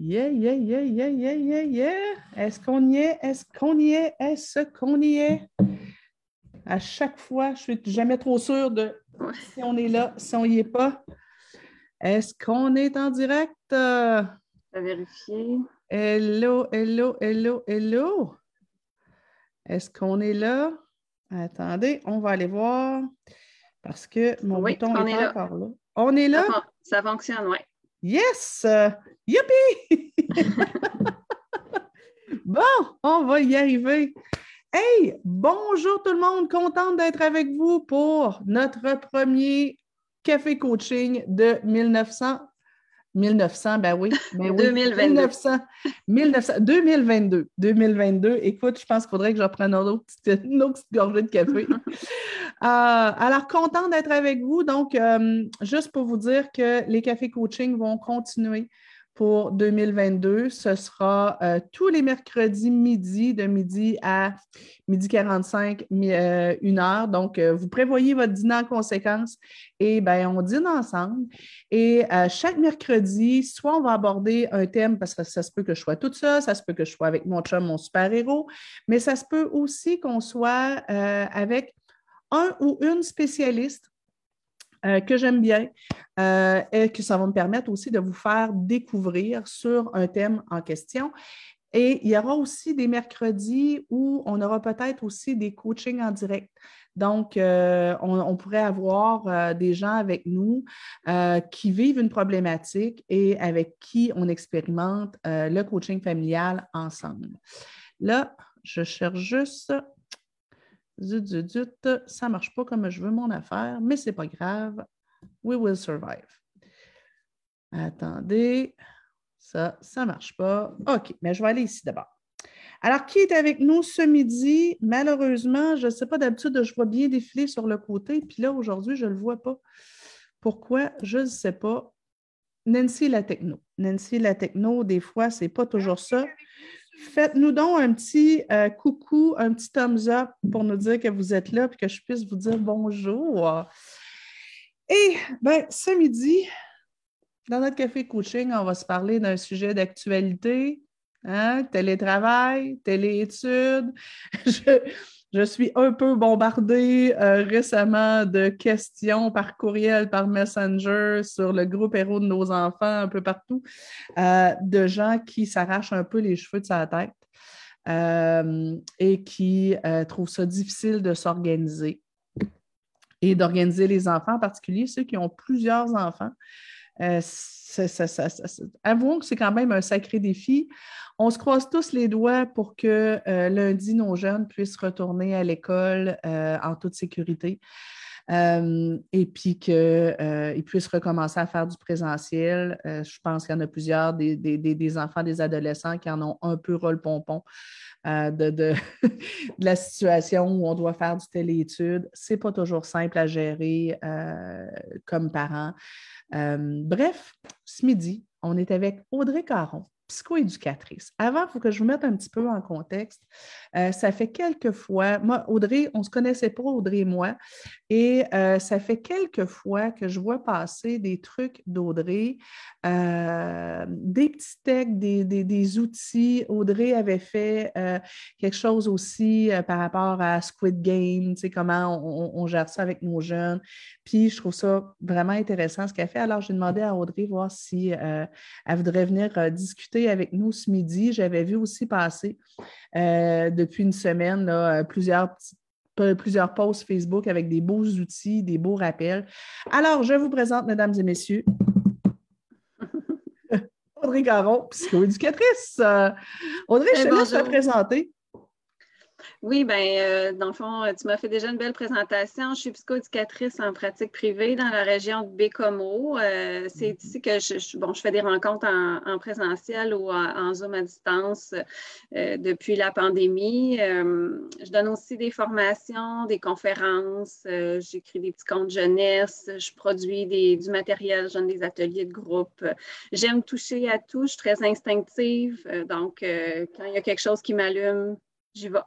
Yeah, yeah, yeah, yeah, yeah, yeah, yeah. Est-ce qu'on y est? Est-ce qu'on y est? Est-ce qu'on y est? À chaque fois, je ne suis jamais trop sûre de si on est là, si on n'y est pas. Est-ce qu'on est en direct? À vérifier. Hello, hello, hello, hello. Est-ce qu'on est là? Attendez, on va aller voir parce que mon bouton est, encore là. On est là? Ça, fonctionne, oui. Yes! Youpi! bon, on va y arriver. Hey, bonjour tout le monde, contente d'être avec vous pour notre premier café coaching de 1900 1900, ben oui. Ben 2022. 1900, 2022. 2022. Écoute, je pense qu'il faudrait que je reprenne une autre, petite gorgée de café. Euh, alors, content d'être avec vous. Donc, euh, juste pour vous dire que les cafés coaching vont continuer pour 2022. Ce sera euh, tous les mercredis midi, de midi à midi 45, euh, une heure. Donc, vous prévoyez votre dîner en conséquence et ben, on dîne ensemble. Et chaque mercredi, soit on va aborder un thème parce que ça se peut que je sois toute seule, ça se peut que je sois avec mon chum, mon super-héros, mais ça se peut aussi qu'on soit avec un ou une spécialiste euh, que j'aime bien euh, et que ça va me permettre aussi de vous faire découvrir sur un thème en question. Et il y aura aussi des mercredis où on aura peut-être aussi des coachings en direct. Donc, euh, on, pourrait avoir des gens avec nous qui vivent une problématique et avec qui on expérimente le coaching familial ensemble. Là, je cherche juste Zut, zut, zut, ça ne marche pas comme je veux mon affaire, mais ce n'est pas grave. We will survive. Attendez, ça, ça ne marche pas. OK, mais je vais aller ici d'abord. Alors, qui est avec nous ce midi? Malheureusement, je ne sais pas, d'habitude, je vois bien défiler sur le côté, puis là, aujourd'hui, je ne le vois pas. Pourquoi? Je ne sais pas. Nancy la techno. Nancy la techno, des fois, ce n'est pas toujours ça. Faites-nous donc un petit euh, coucou, un petit thumbs up pour nous dire que vous êtes là et que je puisse vous dire bonjour. Et ben, ce midi, dans notre café coaching, on va se parler d'un sujet d'actualité, hein, télétravail, téléétudes. Je, je suis un peu bombardée euh, récemment de questions par courriel, par Messenger, sur le groupe Héros de nos enfants, un peu partout, euh, de gens qui s'arrachent un peu les cheveux de sa tête euh, et qui trouvent ça difficile de s'organiser et d'organiser les enfants, en particulier ceux qui ont plusieurs enfants. Avouons que c'est quand même un sacré défi. On se croise tous les doigts pour que euh, lundi, nos jeunes puissent retourner à l'école euh, en toute sécurité. Euh, et puis qu'ils puissent recommencer à faire du présentiel. je pense qu'il y en a plusieurs, des, enfants, des adolescents qui en ont un peu rôle-pompon de, de, la situation où on doit faire du téléétude. Ce n'est pas toujours simple à gérer comme parent. Bref, ce midi, on est avec Audrey Caron psychoéducatrice. Avant, il faut que je vous mette un petit peu en contexte. Euh, ça fait quelques fois, moi, Audrey, on ne se connaissait pas, Audrey et moi, et euh, ça fait quelques fois que je vois passer des trucs d'Audrey, euh, des petits textes, des, outils. Audrey avait fait quelque chose aussi par rapport à Squid Game, tu sais, comment on, gère ça avec nos jeunes. Puis, je trouve ça vraiment intéressant ce qu'elle fait. Alors, j'ai demandé à Audrey voir si elle voudrait venir discuter avec nous ce midi. J'avais vu aussi passer euh, depuis une semaine euh, plusieurs plusieurs posts Facebook avec des beaux outils, des beaux rappels. Alors, je vous présente, mesdames et messieurs, Audrey Garon, psychoéducatrice. Euh, Audrey, je te laisse te présenter. Oui, bien, euh, dans le fond, tu m'as fait déjà une belle présentation. Je suis psychoéducatrice en pratique privée dans la région de Bécomo. Euh, c'est mm-hmm. ici que je, bon, je fais des rencontres en, présentiel ou en, Zoom à distance euh, depuis la pandémie. je donne aussi des formations, des conférences, j'écris des petits contes jeunesse, je produis du matériel, je donne des ateliers de groupe. J'aime toucher à tout, je suis très instinctive. donc, quand il y a quelque chose qui m'allume, j'y vais.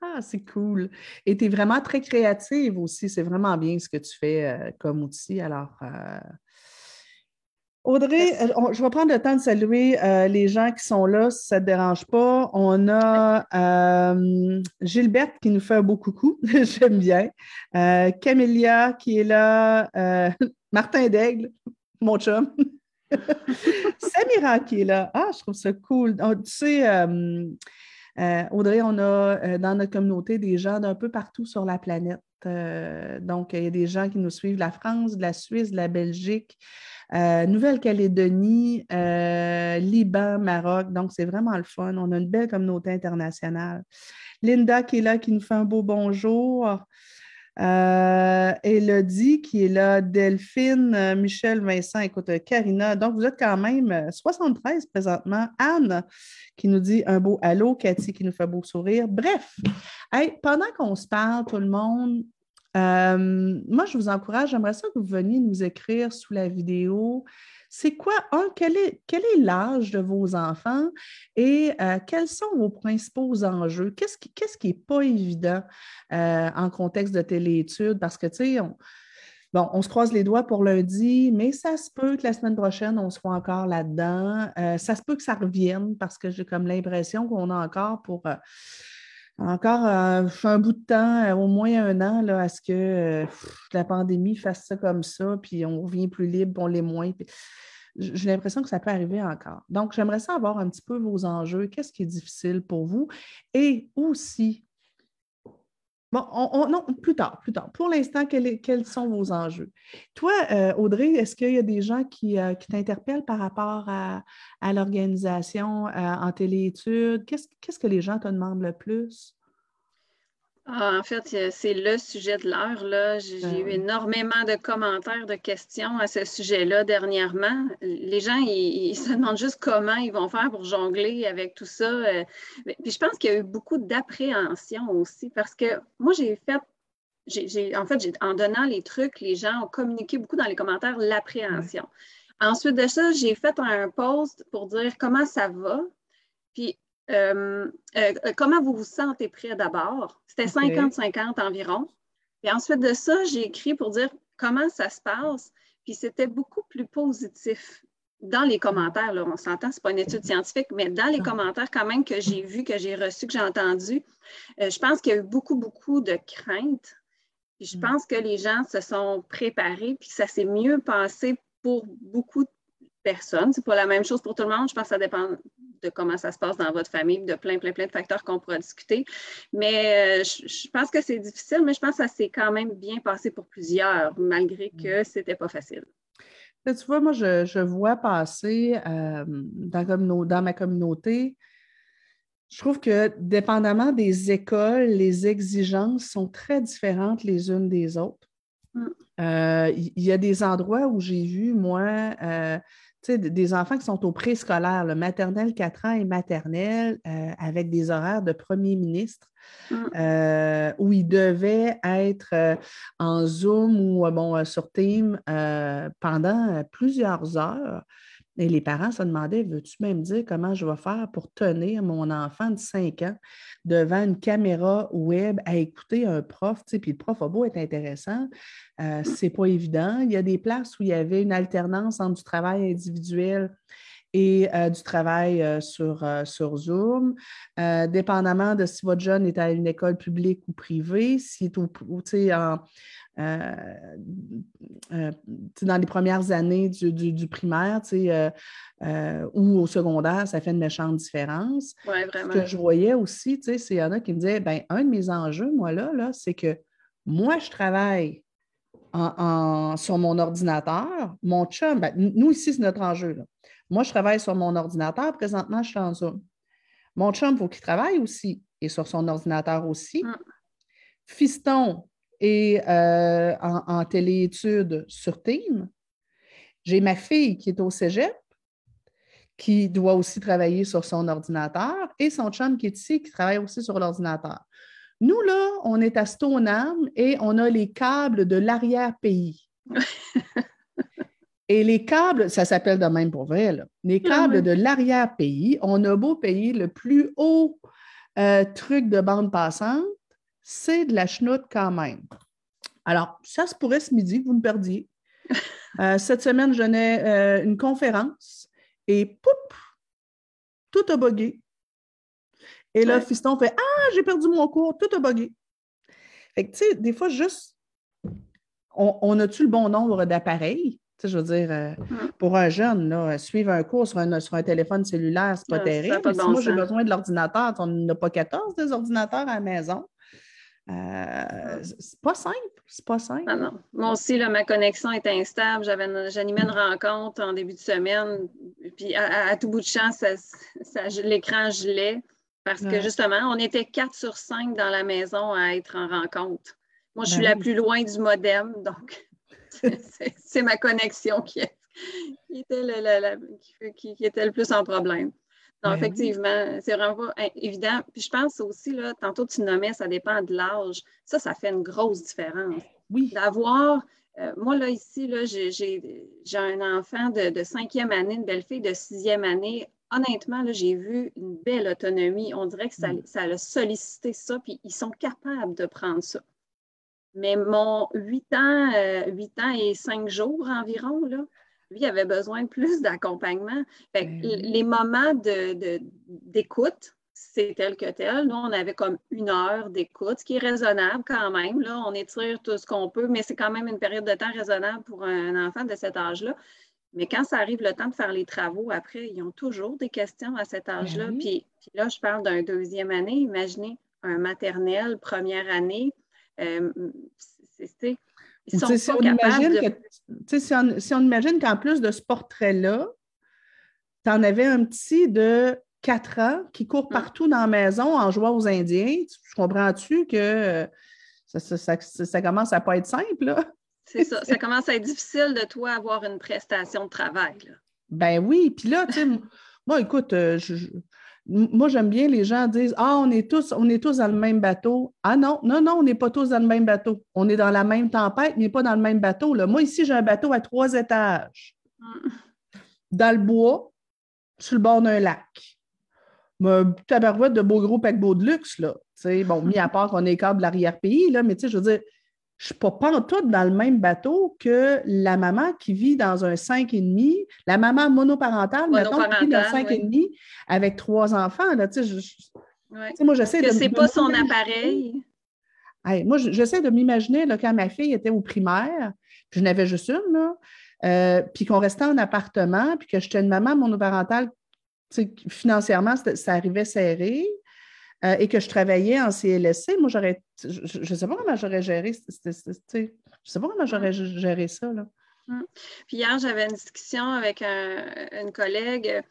Ah, c'est cool. Et tu es vraiment très créative aussi. C'est vraiment bien ce que tu fais euh, comme outil. Alors, euh, Audrey, euh, je vais prendre le temps de saluer euh, les gens qui sont là, si ça ne te dérange pas. On a Gilberte qui nous fait un beau coucou, j'aime bien. Camélia qui est là. Martin Daigle, mon chum. Samira qui est là. Ah, je trouve ça cool. Oh, tu sais, Audrey, on a dans notre communauté des gens d'un peu partout sur la planète. donc, il y a des gens qui nous suivent la France, de la Suisse, de la Belgique. Euh, Nouvelle-Calédonie, euh, Liban, Maroc. Donc, c'est vraiment le fun. On a une belle communauté internationale. Linda qui est là, qui nous fait un beau bonjour. Euh, Elodie qui est là, Delphine, Michel, Vincent, écoute, Karina. Donc, vous êtes quand même 73 présentement. Anne qui nous dit un beau allô, Cathy qui nous fait beau sourire. Bref, pendant qu'on se parle, tout le monde, euh, moi, je vous encourage, j'aimerais ça que vous veniez nous écrire sous la vidéo. C'est quoi, un, quel est, quel est l'âge de vos enfants et euh, quels sont vos principaux enjeux? Qu'est-ce qui n'est pas évident euh, en contexte de téléétudes? Parce que, tu sais, on, Bon, on se croise les doigts pour lundi, mais ça se peut que la semaine prochaine, on soit encore là-dedans. ça se peut que ça revienne parce que j'ai comme l'impression qu'on a encore pour encore euh, un bout de temps, euh, au moins un an, là, à ce que euh, la pandémie fasse ça comme ça, puis on revient plus libre, on l'est moins. J'ai l'impression que ça peut arriver encore. Donc, j'aimerais savoir un petit peu vos enjeux, qu'est-ce qui est difficile pour vous et aussi Bon, non, plus tard, plus tard. Pour l'instant, quels, sont vos enjeux? Toi, euh, Audrey, est-ce qu'il y a des gens qui, euh, t'interpellent par rapport à, l'organisation euh, en téléétudes? Qu'est-ce que les gens te demandent le plus? Ah, en fait, c'est le sujet de l'heure. J'ai eu énormément de commentaires, de questions à ce sujet-là dernièrement. Les gens, ils, se demandent juste comment ils vont faire pour jongler avec tout ça. Euh, puis je pense qu'il y a eu beaucoup d'appréhension aussi parce que moi, j'ai fait, en fait, en donnant les trucs, les gens ont communiqué beaucoup dans les commentaires l'appréhension. Ensuite de ça, j'ai fait un post pour dire comment ça va. Puis euh, euh, comment vous vous sentez prêt d'abord? C'était 50-50 environ. Et ensuite de ça, j'ai écrit pour dire comment ça se passe. Puis c'était beaucoup plus positif dans les commentaires. Là, on s'entend, ce n'est pas une étude scientifique, mais dans les ah. commentaires quand même que j'ai vus, que j'ai reçus, que j'ai entendus, euh, je pense qu'il y a eu beaucoup, beaucoup de craintes. Puis je mm. pense que les gens se sont préparés, puis ça s'est mieux passé pour beaucoup de personnes. C'est pas la même chose pour tout le monde. Je pense que ça dépend de comment ça se passe dans votre famille, de plein, plein, plein de facteurs qu'on pourra discuter. Mais euh, je, pense que c'est difficile, mais je pense que ça s'est quand même bien passé pour plusieurs, malgré que mm. c'était pas facile. tu vois, moi, je, vois passer euh, dans, dans ma communauté, je trouve que dépendamment des écoles, les exigences sont très différentes les unes des autres. Mm. Euh, il y, a des endroits où j'ai vu, moi, des enfants qui sont au préscolaire, le maternelle 4 ans et maternelle, euh, avec des horaires de premier ministre, mm. euh, où ils devaient être euh, en Zoom ou bon, sur Team pendant plusieurs heures. Et les parents se demandaient Veux-tu même dire comment je vais faire pour tenir mon enfant de 5 ans devant une caméra web à écouter un prof? Puis le prof a beau être intéressant, euh, ce n'est pas évident. Il y a des places où il y avait une alternance entre du travail individuel et euh, du travail euh, sur, sur Zoom, dépendamment de si votre jeune est à une école publique ou privée, s'il est au, en, euh, euh, dans les premières années du, primaire euh, ou au secondaire, ça fait une méchante différence. Ce que je voyais aussi, c'est qu'il y en a qui me disaient ben, un de mes enjeux, moi, là, là c'est que moi, je travaille sur mon ordinateur. Mon chum, ben, nous ici, c'est notre enjeu. Là. Moi, je travaille sur mon ordinateur. Présentement, je suis en Zoom. Mon chum, il faut qu'il travaille aussi et sur son ordinateur aussi. Mm. Fiston, et euh, en, téléétudes sur Team. J'ai ma fille qui est au cégep, qui doit aussi travailler sur son ordinateur, et son chum qui est ici, qui travaille aussi sur l'ordinateur. Nous, là, on est à Stoneham et on a les câbles de l'arrière-pays. et les câbles, ça s'appelle de même pour vrai, là. les ah câbles de l'arrière-pays, on a beau payer le plus haut euh, truc de bande passante, c'est de la chenoute quand même. Alors, ça se pourrait ce midi que vous me perdiez. Euh, cette semaine, je donnais euh, une conférence et poup, tout a bugué. Et là, fiston fait Ah, j'ai perdu mon cours, tout a bugué. Fait que, tu sais, des fois, juste, on, a-tu le bon nombre d'appareils? Tu sais, je veux dire, euh, mm. pour un jeune, là, suivre un cours sur un, sur un téléphone cellulaire, c'est pas terrible. Mais si moi, j'ai besoin de l'ordinateur, on n'a pas 14 des ordinateurs à la maison. Euh, c'est pas simple, c'est pas simple. Ah non. Moi aussi, là, ma connexion était instable. J'animais une rencontre en début de semaine, puis à, tout bout de champ, ça, l'écran gelait parce que justement, on était 4 sur 5 dans la maison à être en rencontre. Moi, je suis ben la plus loin du modem, donc c'est ma connexion qui, était le, qui, était le plus en problème. Non, ben effectivement, c'est vraiment pas évident. Puis je pense aussi, là, tantôt tu nommais, ça dépend de l'âge. Ça, ça fait une grosse différence. Oui. D'avoir, euh, moi, là, ici, là, j'ai un enfant de, cinquième année, une belle fille de sixième année. Honnêtement, là, j'ai vu une belle autonomie. On dirait que ça, mm. ça a sollicité ça, puis ils sont capables de prendre ça. Mais mon 8 ans, euh, 8 ans et 5 jours environ, là, lui avait besoin de plus d'accompagnement. Ben les moments d'écoute, c'est tel que tel. Nous, on avait comme une heure d'écoute, ce qui est raisonnable quand même. Là. On étire tout ce qu'on peut, mais c'est quand même une période de temps raisonnable pour un enfant de cet âge-là. Mais quand ça arrive le temps de faire les travaux, après, ils ont toujours des questions à cet ben âge-là. puis, là, je parle d'un deuxième année. Imaginez un maternel, première année. Euh, c'est si on imagine qu'en plus de ce portrait-là, tu en avais un petit de 4 ans qui court hum. partout dans la maison en jouant aux Indiens. Tu comprends-tu que ça, commence à pas être simple, C'est ça. Ça commence à être difficile de toi avoir une prestation de travail. Ben oui. Puis là, tu sais, moi, écoute, euh, je, moi, j'aime bien les gens disent Ah, on est tous, on est tous dans le même bateau. Ah non, non, non, on n'est pas tous dans le même bateau. On est dans la même tempête, mais pas dans le même bateau. Là. Moi, ici, j'ai un bateau à trois étages. Mm. Dans le bois, sur le bord d'un lac. Un tabarouette de beau gros paquebot de luxe, là. bon, mis à part qu'on est câble de l'arrière-pays, là, mais tu sais, je veux dire, je ne suis pas tout dans le même bateau que la maman qui vit dans un 5,5, la maman monoparentale, mettons, qui vit dans un 5,5 avec trois enfants. Là, tu sais, moi, j'essaie de. c'est pas son appareil. moi, j'essaie de m'imaginer quand ma fille était au primaire, puis je n'avais juste une, là, euh, puis qu'on restait en appartement, puis que j'étais une maman monoparentale, financièrement, ça arrivait serré. Euh, et que je travaillais en CLSC, moi, j'aurais. Je ne sais pas comment j'aurais géré. Je sais pas comment j'aurais géré ça. Là. Hum. Puis hier, j'avais une discussion avec une collègue.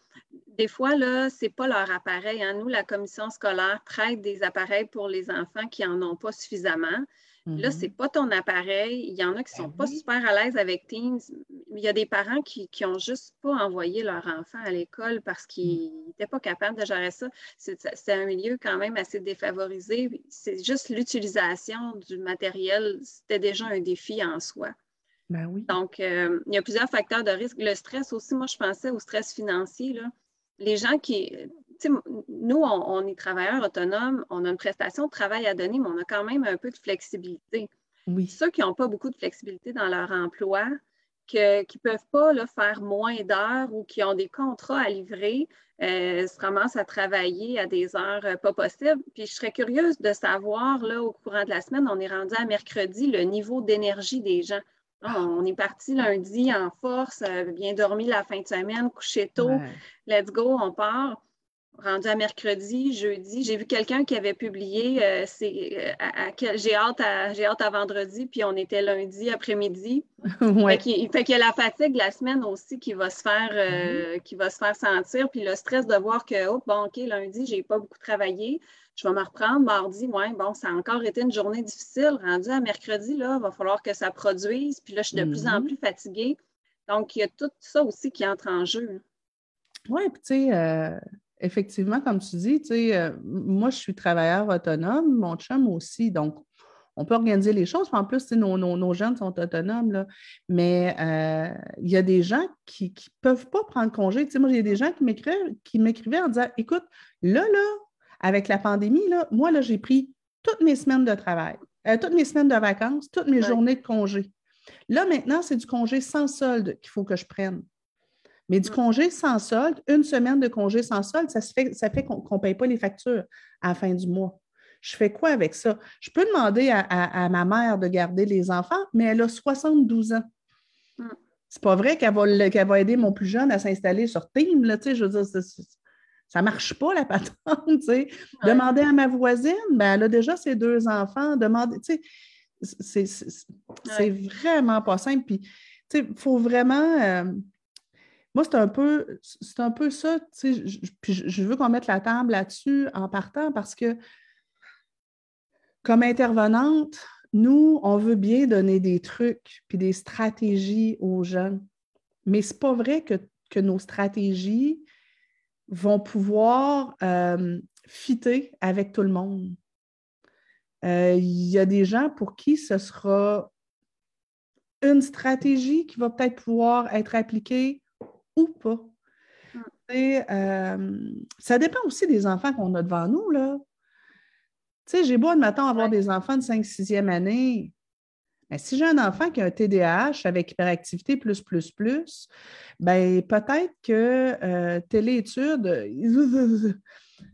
Des fois, là, ce n'est pas leur appareil. Hein. Nous, la commission scolaire traite des appareils pour les enfants qui n'en ont pas suffisamment. Là, ce n'est mm-hmm. pas ton appareil. Il y en a qui ne sont ben pas super à l'aise avec Teams. Il y a des parents qui n'ont juste pas envoyé leur enfant à l'école parce qu'ils n'étaient mm. pas capables de gérer ça. C'est un milieu quand même assez défavorisé. C'est juste l'utilisation du matériel. C'était déjà un défi en soi. Ben oui. Donc, euh, il y a plusieurs facteurs de risque. Le stress aussi, moi, je pensais au stress financier. Là. Les gens qui, nous, on, est travailleurs autonomes, on a une prestation de travail à donner, mais on a quand même un peu de flexibilité. Oui. Ceux qui n'ont pas beaucoup de flexibilité dans leur emploi, qui ne peuvent pas faire moins d'heures ou qui ont des contrats à livrer, euh, se ramassent à travailler à des heures euh, pas possibles. Puis je serais curieuse de savoir, là, au courant de la semaine, on est rendu à mercredi, le niveau d'énergie des gens. Ah, on est parti lundi en force, euh, bien dormi la fin de semaine, couché tôt, let's go, on part rendu à mercredi, jeudi, j'ai vu quelqu'un qui avait publié euh, euh j'ai hâte à j'ai hâte à vendredi, puis on était lundi après-midi. ouais. Fait qu'il y a la fatigue la semaine aussi qui va se faire euh, mm-hmm. qui va se faire sentir, puis le stress de voir que oh, bon, OK, lundi, j'ai pas beaucoup travaillé. Je vais me reprendre mardi, ouais, bon, ça a encore été une journée difficile. Rendu à mercredi, là, il va falloir que ça produise, puis là, je suis de plus en mm-hmm. plus fatiguée. Donc, il y a tout ça aussi qui entre en jeu. Oui, puis tu sais, euh, effectivement, comme tu dis, euh, moi, je suis travailleur autonome, mon chum aussi, donc on peut organiser les choses. En plus, nos, nos, jeunes sont autonomes, là. mais euh, il y a des gens qui ne peuvent pas prendre congé. moi, il y a des gens qui m'écrivaient en disant Écoute, là, là, avec la pandémie, là, moi, là, j'ai pris toutes mes semaines de travail, euh, toutes mes semaines de vacances, toutes mes journées de congé. Là, maintenant, c'est du congé sans solde qu'il faut que je prenne. Mais du mm. congé sans solde, une semaine de congé sans solde, ça, fait, ça fait qu'on ne paye pas les factures à la fin du mois. Je fais quoi avec ça? Je peux demander à, ma mère de garder les enfants, mais elle a 72 ans. Mm. C'est pas vrai qu'elle va, va, aider mon plus jeune à s'installer sur Team. Là, je veux dire, ça ne marche pas, la patente. Demander à ma voisine, ben, elle a déjà ses deux enfants. Demander, c'est vraiment pas simple. Puis, il faut vraiment. Euh, moi, c'est un peu, c'est un peu ça, je, puis je veux qu'on mette la table là-dessus en partant parce que comme intervenante, nous, on veut bien donner des trucs puis des stratégies aux jeunes. Mais ce n'est pas vrai que, nos stratégies vont pouvoir euh, fitter avec tout le monde. Euh, il y a des gens pour qui ce sera une stratégie qui va peut-être pouvoir être appliquée ou pas. Mm. Euh, ça dépend aussi des enfants qu'on a devant nous. Là. Tu sais, j'ai beau admettons avoir des enfants de 5-6e année. Mais si j'ai un enfant qui a un TDAH avec hyperactivité plus, plus, plus, ben peut-être que euh, téléétude,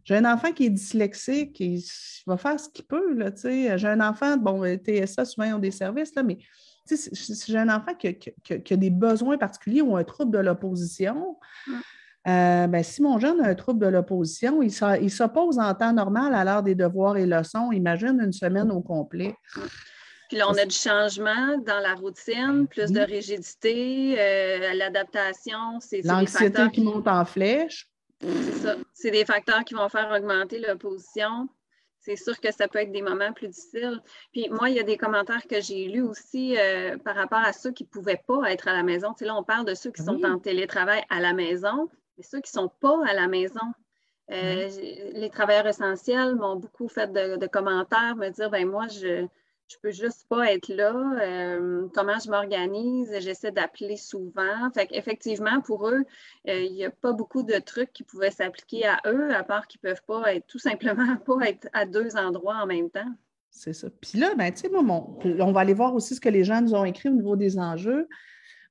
j'ai un enfant qui est dyslexique il va faire ce qu'il peut. J'ai un enfant, bon, TSA, souvent, ils ont des services, là, mais si j'ai un enfant qui a, des besoins particuliers ou un trouble de l'opposition, euh, ben, si mon jeune a un trouble de l'opposition, il s'oppose en temps normal à l'heure des devoirs et leçons. Imagine une semaine au complet. Puis là, on a du changement dans la routine, plus de rigidité, euh, l'adaptation. L'anxiété qui monte en flèche. C'est ça. C'est des facteurs qui vont faire augmenter l'opposition c'est sûr que ça peut être des moments plus difficiles. Puis moi, il y a des commentaires que j'ai lus aussi euh, par rapport à ceux qui ne pouvaient pas être à la maison. Tu sais, là, on parle de ceux qui sont en télétravail à la maison, mais ceux qui ne sont pas à la maison. Euh, les travailleurs essentiels m'ont beaucoup fait de, de, commentaires, me dire, ben moi, je, je peux juste pas être là. Euh, comment je m'organise? J'essaie d'appeler souvent. Fait effectivement, pour eux, euh, il n'y a pas beaucoup de trucs qui pouvaient s'appliquer à eux, à part qu'ils ne peuvent pas être tout simplement pas être à deux endroits en même temps. C'est ça. Puis là, ben, tu sais, on va aller voir aussi ce que les gens nous ont écrit au niveau des enjeux.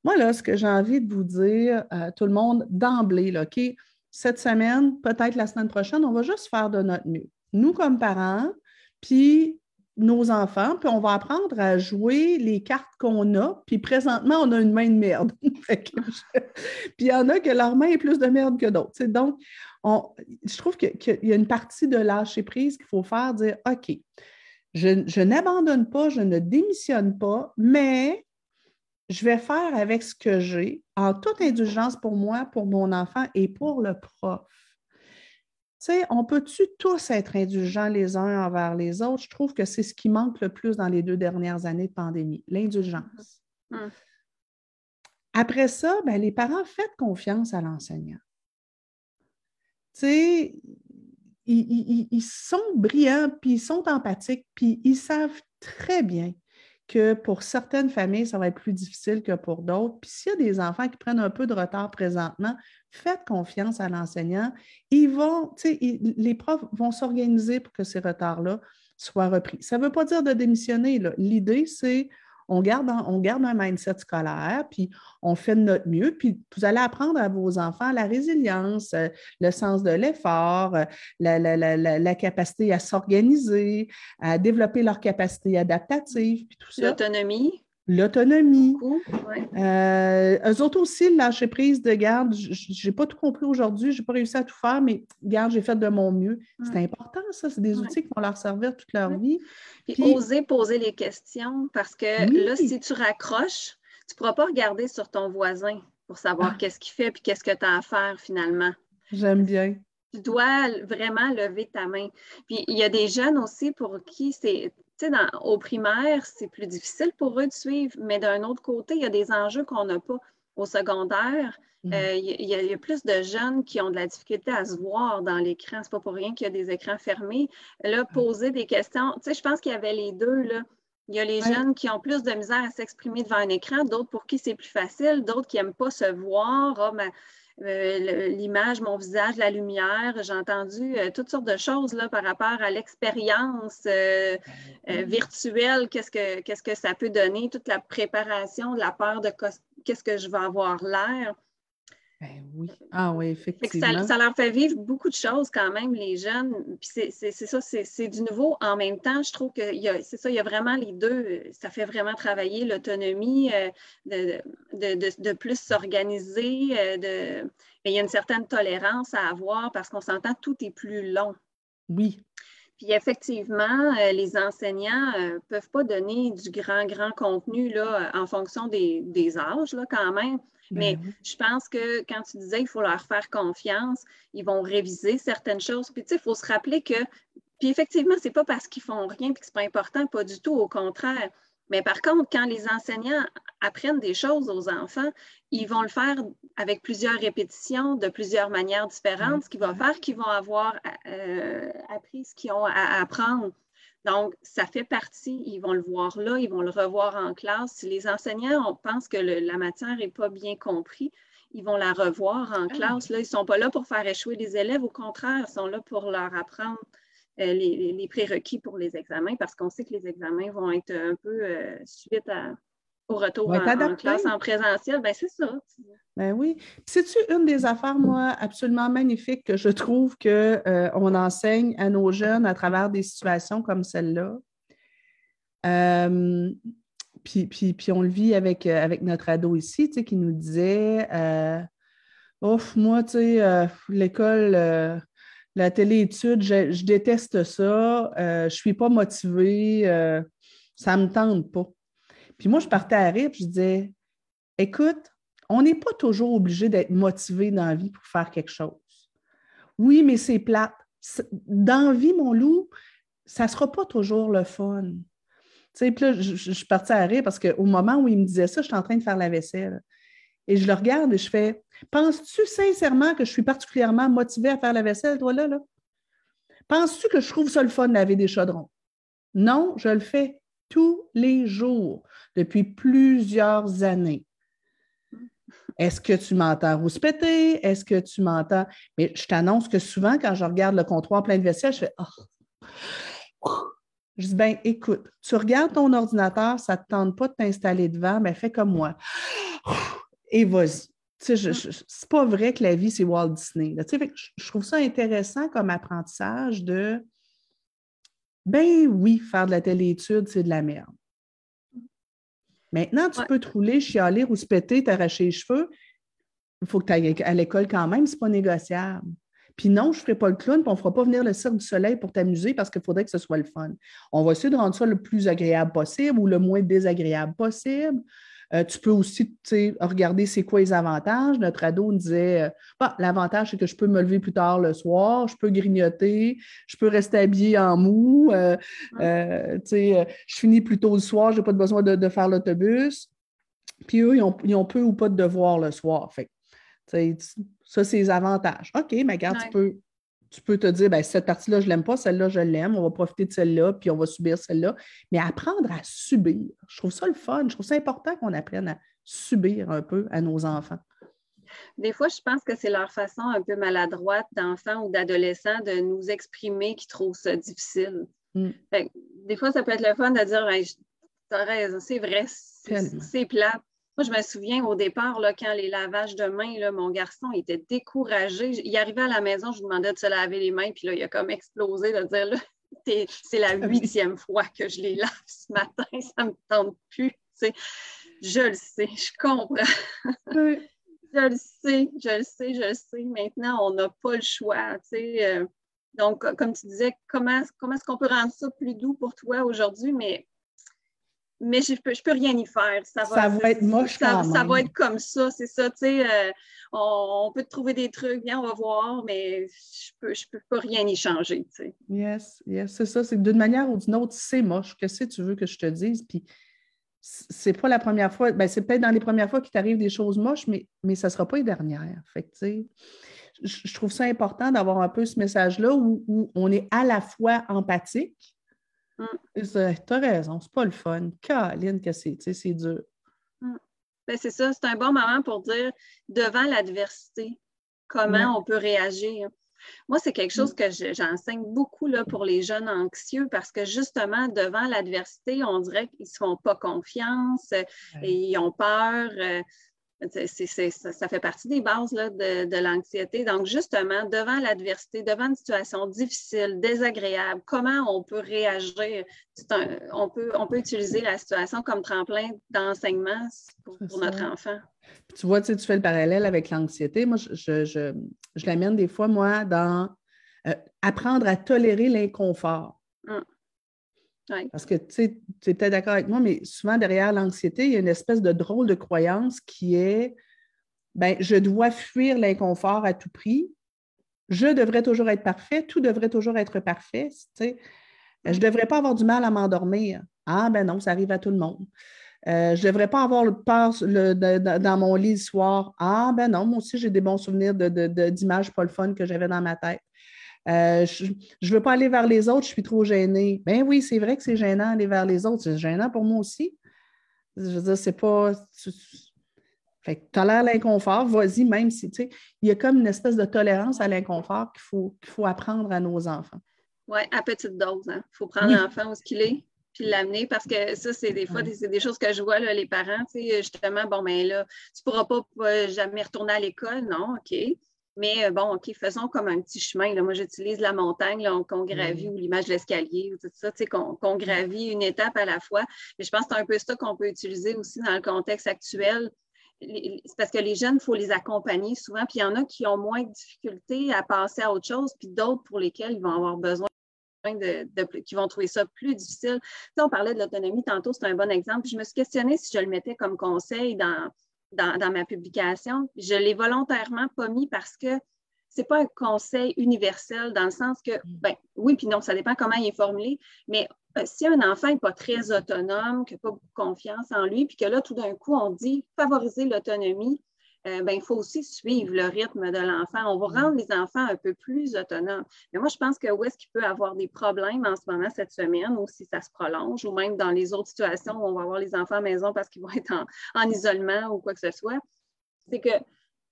Moi, là, ce que j'ai envie de vous dire, euh, tout le monde, d'emblée, OK, cette semaine, peut-être la semaine prochaine, on va juste faire de notre mieux. Nous, comme parents, puis nos enfants, puis on va apprendre à jouer les cartes qu'on a. Puis présentement, on a une main de merde. puis il y en a que leur main est plus de merde que d'autres. Donc, je trouve qu'il y a une partie de lâcher prise qu'il faut faire, dire OK, je, je n'abandonne pas, je ne démissionne pas, mais je vais faire avec ce que j'ai, en toute indulgence pour moi, pour mon enfant et pour le prof sais, on peut-tu tous être indulgents les uns envers les autres? Je trouve que c'est ce qui manque le plus dans les deux dernières années de pandémie, l'indulgence. Mm-hmm. Mm. Après ça, ben, les parents, faites confiance à l'enseignant. Tu sais, ils, sont brillants, puis ils sont empathiques, puis ils savent très bien que pour certaines familles, ça va être plus difficile que pour d'autres. Puis s'il y a des enfants qui prennent un peu de retard présentement, faites confiance à l'enseignant. Ils vont, les profs vont s'organiser pour que ces retards-là soient repris. Ça ne veut pas dire de démissionner. L'idée, c'est on garde, on garde un mindset scolaire, puis on fait de notre mieux, puis vous allez apprendre à vos enfants la résilience, euh, le sens de l'effort, euh, la, capacité à s'organiser, à développer leur capacité adaptative, puis tout ça. L'autonomie. L'autonomie. Euh, eux autres aussi, le lâcher prise de garde, je n'ai pas tout compris aujourd'hui, je n'ai pas réussi à tout faire, mais garde, j'ai fait de mon mieux. C'est important, ça. C'est des outils qui vont leur servir toute leur vie. Puis, oser poser les questions parce que là, si tu raccroches, tu ne pourras pas regarder sur ton voisin pour savoir ah. qu'est-ce qu'il fait puis qu'est-ce que tu as à faire finalement. J'aime bien. Tu dois vraiment lever ta main. Puis il y a des jeunes aussi pour qui c'est au primaire, c'est plus difficile pour eux de suivre, mais d'un autre côté, il y a des enjeux qu'on n'a pas. Au secondaire, mm. euh, il, y a, plus de jeunes qui ont de la difficulté à se voir dans l'écran. C'est pas pour rien qu'il y a des écrans fermés. Là, poser des questions, tu sais, je pense qu'il y avait les deux, là. Il y a les jeunes qui ont plus de misère à s'exprimer devant un écran, d'autres pour qui c'est plus facile, d'autres qui n'aiment pas se voir. Ah, euh, l'image, mon visage, la lumière. J'ai entendu euh, toutes sortes de choses là, par rapport à l'expérience euh, virtuelle, qu'est-ce que, qu'est-ce que ça peut donner, toute la préparation de la peur de qu'est-ce que je vais avoir l'air? Ben oui. Ah oui, effectivement. Ça, leur fait vivre beaucoup de choses quand même, les jeunes. Puis c'est ça, c'est du nouveau. En même temps, je trouve que c'est ça, il y a vraiment les deux. Ça fait vraiment travailler l'autonomie, euh, de, de, de, plus s'organiser. Euh, mais il y a une certaine tolérance à avoir parce qu'on s'entend, tout est plus long. Oui. Puis effectivement, euh, les enseignants ne peuvent pas donner du grand, grand contenu là, en fonction des, des âges là, quand même. Mais ben je pense que quand tu disais qu'il faut leur faire confiance, ils vont réviser certaines choses. Puis, tu sais, il faut se rappeler que, puis effectivement, c'est pas parce qu'ils font rien et que c'est pas important, pas du tout, au contraire. Mais par contre, quand les enseignants apprennent des choses aux enfants, ils vont le faire avec plusieurs répétitions, de plusieurs manières différentes, ce qui va faire qu'ils vont avoir euh, appris ce qu'ils ont à apprendre. Donc, ça fait partie, ils vont le voir là, ils vont le revoir en classe. Si les enseignants pensent que la matière n'est pas bien comprise, ils vont la revoir en ah. classe. Là, ils ne sont pas là pour faire échouer les élèves, au contraire, ils sont là pour leur apprendre euh, les, prérequis pour les examens parce qu'on sait que les examens vont être un peu euh, suite à, au retour en, classe en présentiel. Ben, c'est ça. Ben oui. C'est-tu une des affaires, moi, absolument magnifiques que je trouve qu'on euh, enseigne à nos jeunes à travers des situations comme celle-là? Euh, puis, puis, on le vit avec, euh, avec notre ado ici, tu sais, qui nous disait Ouf, moi, tu sais, l'école, la télé-étude, je, je, déteste ça, je ne suis pas motivée, ça ne me tente pas. Puis moi, je partais à puis je disais Écoute, on n'est pas toujours obligé d'être motivé dans la vie pour faire quelque chose. Oui, mais c'est plate. Dans la vie, mon loup, ça ne sera pas toujours le fun. Tu sais, puis là, je, suis partie à rire parce qu'au moment où il me disait ça, je suis en train de faire la vaisselle. Et je le regarde et je fais Penses-tu sincèrement que je suis particulièrement motivée à faire la vaisselle, toi, là? là? Penses-tu que je trouve ça le fun de laver des chaudrons? Non, je le fais tous les jours depuis plusieurs années. Est-ce que tu m'entends rouspéter? Est-ce que tu m'entends? Mais je t'annonce que souvent, quand je regarde le comptoir plein de vaisselle, je fais oh. Je dis, ben écoute, tu regardes ton ordinateur, ça ne te tente pas de t'installer devant, mais ben, fais comme moi. Et vas-y. Tu sais, c'est pas vrai que la vie, c'est Walt Disney. je trouve ça intéressant comme apprentissage de ben oui, faire de la téléétude, c'est de la merde. Maintenant, tu peux te rouler, chialer ou se péter, t'arracher les cheveux. Il faut que tu ailles à l'école quand même, c'est pas négociable. Puis non, je ne ferai pas le clown, puis on ne fera pas venir le cirque du soleil pour t'amuser parce qu'il faudrait que ce soit le fun. On va essayer de rendre ça le plus agréable possible ou le moins désagréable possible. Euh, tu peux aussi regarder c'est quoi les avantages. Notre ado nous disait euh, bah, l'avantage, c'est que je peux me lever plus tard le soir, je peux grignoter, je peux rester habillé en mou, euh, je finis plus tôt le soir, je n'ai pas besoin de, faire l'autobus. Puis eux, ils ont, peu ou pas de devoirs le soir. Fait, ça, c'est les avantages. OK, mais regarde, tu peux tu peux te dire, ben, cette partie-là, je ne l'aime pas, celle-là, je l'aime, on va profiter de celle-là, puis on va subir celle-là. Mais apprendre à subir, je trouve ça le fun, je trouve ça important qu'on apprenne à subir un peu à nos enfants. Des fois, je pense que c'est leur façon un peu maladroite d'enfants ou d'adolescents de nous exprimer qui trouvent ça difficile. Mm. des fois, ça peut être le fun de dire tu as raison, c'est vrai, c'est plate. Moi, je me souviens au départ, là, quand les lavages de mains, là, mon garçon était découragé. Il arrivait à la maison, je lui demandais de se laver les mains, puis là, il a comme explosé de dire là, c'est la huitième fois que je les lave ce matin, ça ne me tente plus. Je le sais, je comprends. je le sais, je le sais, je le sais. Maintenant, on n'a pas le choix. Euh. donc, comme tu disais, comment, comment est-ce qu'on peut rendre ça plus doux pour toi aujourd'hui? Mais mais je peux, peux rien y faire. Ça va, être moche ça, ça, va être comme ça, c'est ça, tu sais. Euh, on, peut trouver des trucs, bien, on va voir, mais je peux, je peux pas rien y changer, tu sais. Yes, yes, c'est ça. C'est d'une manière ou d'une autre, c'est moche. Qu'est-ce que tu veux que je te dise? Puis c'est pas la première fois, ben, c'est peut-être dans les premières fois qu'il t'arrive des choses moches, mais, mais ça sera pas les dernières. Fait que, tu sais, je, trouve ça important d'avoir un peu ce message-là où, où on est à la fois empathique, Mm. Tu as raison, c'est pas le fun. Caroline, que c'est, c'est dur. Mm. Ben, c'est ça, c'est un bon moment pour dire devant l'adversité, comment on peut réagir? Moi, c'est quelque chose que j'enseigne beaucoup là, pour les jeunes anxieux parce que justement, devant l'adversité, on dirait qu'ils ne se font pas confiance et ils ont peur. Ça, fait partie des bases de, l'anxiété. Donc, justement, devant l'adversité, devant une situation difficile, désagréable, comment on peut réagir? on, peut, on peut utiliser la situation comme tremplin d'enseignement pour, notre enfant. tu vois, tu fais le parallèle avec l'anxiété. Moi, je, je, l'amène des fois, moi, dans euh, apprendre à tolérer l'inconfort. Hum. Parce que tu sais, tu es peut-être d'accord avec moi, mais souvent derrière l'anxiété, il y a une espèce de drôle de croyance qui est ben, je dois fuir l'inconfort à tout prix. Je devrais toujours être parfait, tout devrait toujours être parfait. Tu sais. Je ne devrais pas avoir du mal à m'endormir. Ah, ben non, ça arrive à tout le monde. Euh, je ne devrais pas avoir peur dans mon lit le soir. Ah, ben non, moi aussi, j'ai des bons souvenirs d'images de, pas le fun que j'avais dans ma tête. Euh, je ne veux pas aller vers les autres, je suis trop gênée. Ben oui, c'est vrai que c'est gênant aller vers les autres. C'est gênant pour moi aussi. Je veux dire, c'est pas. Fait que tolère l'inconfort, vas-y, même si, tu sais, il y a comme une espèce de tolérance à l'inconfort qu'il faut, qu'il faut apprendre à nos enfants. Oui, à petite dose. Il hein. faut prendre l'enfant où ce qu'il est, puis l'amener, parce que ça, c'est des fois des, des, choses que je vois, là, les parents, tu sais, justement, bon, ben là, tu ne pourras pas, pas jamais retourner à l'école, non, OK. Mais euh, bon, OK, faisons comme un petit chemin. Là. Moi, j'utilise la montagne qu'on gravit ou l'image de l'escalier ou tout ça, qu'on gravit une étape à la fois. Mais je pense que c'est un peu ça qu'on peut utiliser aussi dans le contexte actuel. C'est parce que les jeunes, il faut les accompagner souvent. Puis il y en a qui ont moins de difficultés à passer à autre chose, puis d'autres pour lesquels ils vont avoir besoin de, qui vont trouver ça plus difficile. on parlait de l'autonomie tantôt, c'est un bon exemple. je me suis questionnée si je le mettais comme conseil dans, dans, ma publication. Je l'ai volontairement pas mis parce que c'est pas un conseil universel dans le sens que, mm. ben oui, puis non, ça dépend comment il est formulé, mais euh, si un enfant n'est pas très autonome, qui n'a pas beaucoup de confiance en lui, puis que là, tout d'un coup, on dit favoriser l'autonomie, euh, ben, il faut aussi suivre le rythme de l'enfant. On va mm. rendre les enfants un peu plus autonomes. Mais moi, je pense que où est-ce qu'il peut avoir des problèmes en ce moment, cette semaine, ou si ça se prolonge, ou même dans les autres situations où on va avoir les enfants à la maison parce qu'ils vont être en, isolement ou quoi que ce soit, c'est que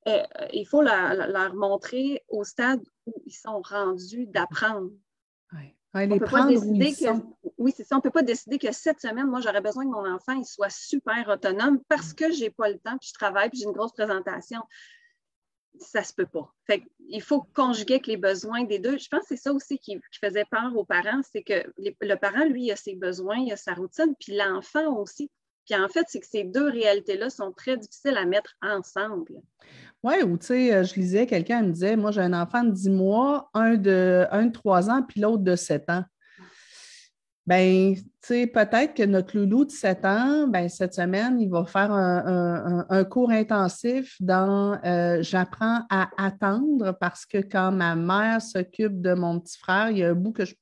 euh, il faut leur, montrer au stade où ils sont rendus d'apprendre. Ouais, les prendre oui, c'est ça. On ne peut pas décider que cette semaine, moi, j'aurais besoin que mon enfant il soit super autonome parce que je n'ai pas le temps, puis je travaille, puis j'ai une grosse présentation. Ça ne se peut pas. Fait il faut conjuguer avec les besoins des deux. Je pense que c'est ça aussi qui, faisait peur aux parents, c'est que le parent, lui, il a ses besoins, il a sa routine, puis l'enfant aussi. Puis en fait, c'est que ces deux réalités-là sont très difficiles à mettre ensemble. Oui, ou tu sais, euh, je lisais, quelqu'un me disait, moi j'ai un enfant de 10 mois, un de, un de 3 ans, puis l'autre de 7 ans. Bien, tu sais, peut-être que notre loulou de 7 ans, ben, cette semaine, il va faire un, cours intensif dans euh, J'apprends à attendre parce que quand ma mère s'occupe de mon petit frère, il y a un bout que je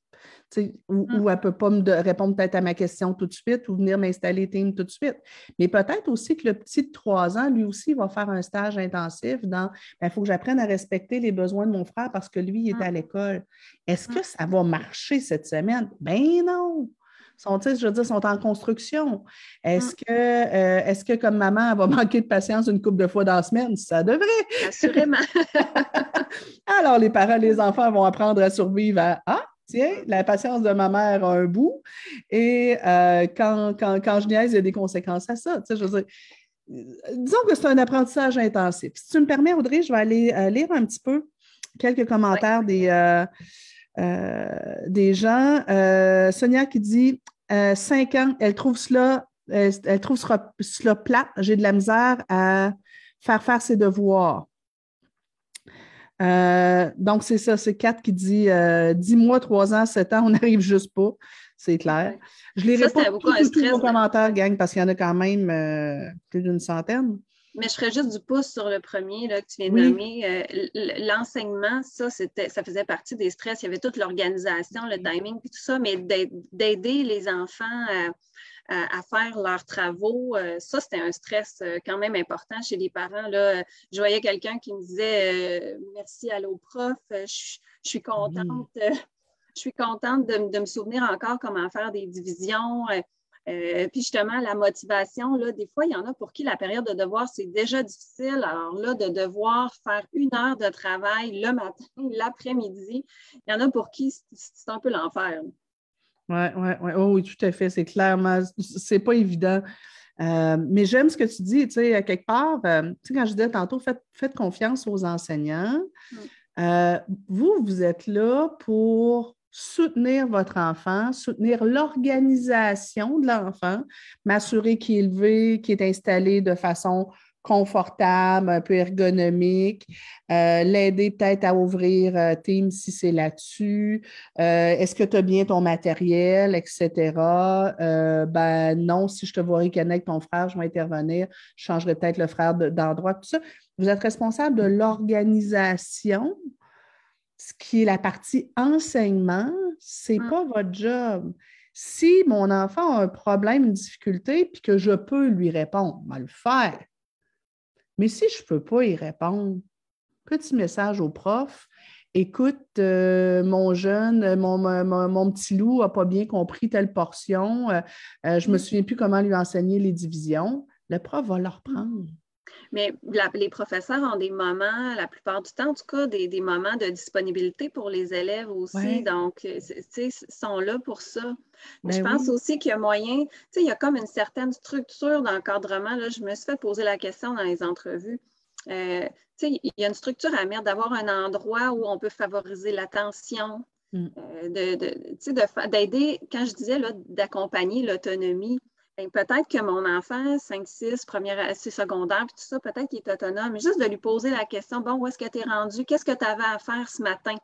ou, mmh. elle ne peut pas me répondre peut-être à ma question tout de suite ou venir m'installer Team tout de suite. Mais peut-être aussi que le petit de trois ans, lui aussi, va faire un stage intensif dans il ben, faut que j'apprenne à respecter les besoins de mon frère parce que lui, il est mmh. à l'école. Est-ce mmh. que ça va marcher cette semaine? Ben non! Sont, je veux dire, sont en construction. Est-ce que, euh, est que, comme maman, elle va manquer de patience une couple de fois dans la semaine? Ça devrait. Assurément. Alors, les parents, les enfants vont apprendre à survivre à Ah, tiens, la patience de ma mère a un bout. Et euh, quand, je niaise, il y a des conséquences à ça. je veux dire, disons que c'est un apprentissage intensif. Si tu me permets, Audrey, je vais aller euh, lire un petit peu quelques commentaires des, euh, des gens. Sonia qui dit cinq ans, elle trouve cela, elle, trouve cela plat, j'ai de la misère à faire faire ses devoirs. Euh, donc, c'est ça, c'est Kat qui dit euh, 10 mois, 3 ans, 7 ans, on n'arrive juste pas. C'est clair. Je les réponds tous, tous vos commentaires, gang, parce qu'il y en a quand même euh, plus d'une centaine. Mais je ferais juste du pouce sur le premier là, que tu viens de nommer. Euh, l'enseignement, ça, c'était, ça faisait partie des stress. Il y avait toute l'organisation, le timing, et tout ça, mais d'aider les enfants à à, faire leurs travaux. Euh, ça, c'était un stress euh, quand même important chez les parents. Là. Je voyais quelqu'un qui me disait euh, Merci, à prof, je, suis contente. Je suis contente de, me souvenir encore comment faire des divisions. Euh, puis justement, la motivation, là, des fois, il y en a pour qui la période de devoir, c'est déjà difficile. Alors là, de devoir faire une heure de travail le matin, l'après-midi, il y en a pour qui c'est un peu l'enfer. Oui, oui, oui. Oh, oui, tout à fait. C'est clairement, c'est pas évident. Euh, mais j'aime ce que tu dis, tu sais, à quelque part, euh, tu sais, quand je disais tantôt, faites, confiance aux enseignants. Mm. vous, vous êtes là pour soutenir votre enfant, soutenir l'organisation de l'enfant, m'assurer qu'il est élevé, qu'il est installé de façon confortable, un peu ergonomique, euh, l'aider peut-être à ouvrir euh, Teams si c'est là-dessus. Euh, est-ce que tu as bien ton matériel, etc. ben non, si je te vois ricaner avec ton frère, je vais intervenir, je changerai peut-être le frère d'endroit, tout ça. Vous êtes responsable de l'organisation ce qui est la partie enseignement, ce n'est mm. pas votre job. Si mon enfant a un problème, une difficulté, puis que je peux lui répondre, je vais le faire. Mais si je ne peux pas y répondre, petit message au prof, écoute, euh, mon jeune, mon, petit loup n'a pas bien compris telle portion, euh, euh, je ne me mm. souviens plus comment lui enseigner les divisions, le prof va le reprendre. Mais les professeurs ont des moments, la plupart du temps, en tout cas, des, moments de disponibilité pour les élèves aussi. Donc, euh, ils sont là pour ça. Ben je pense aussi qu'il y a moyen, tu sais, il y a comme une certaine structure d'encadrement. Là, je me suis fait poser la question dans les entrevues. Euh, tu sais, il y a une structure à mettre d'avoir un endroit où on peut favoriser l'attention, mm. euh, d'aider, quand je disais d'accompagner l'autonomie, peut-être que mon enfant, 5, 6, première, 6 secondaire, puis tout ça, peut-être qu'il est autonome, juste de lui poser la question, bon, où est-ce que tu es rendu? Qu'est-ce que tu avais à faire ce matin?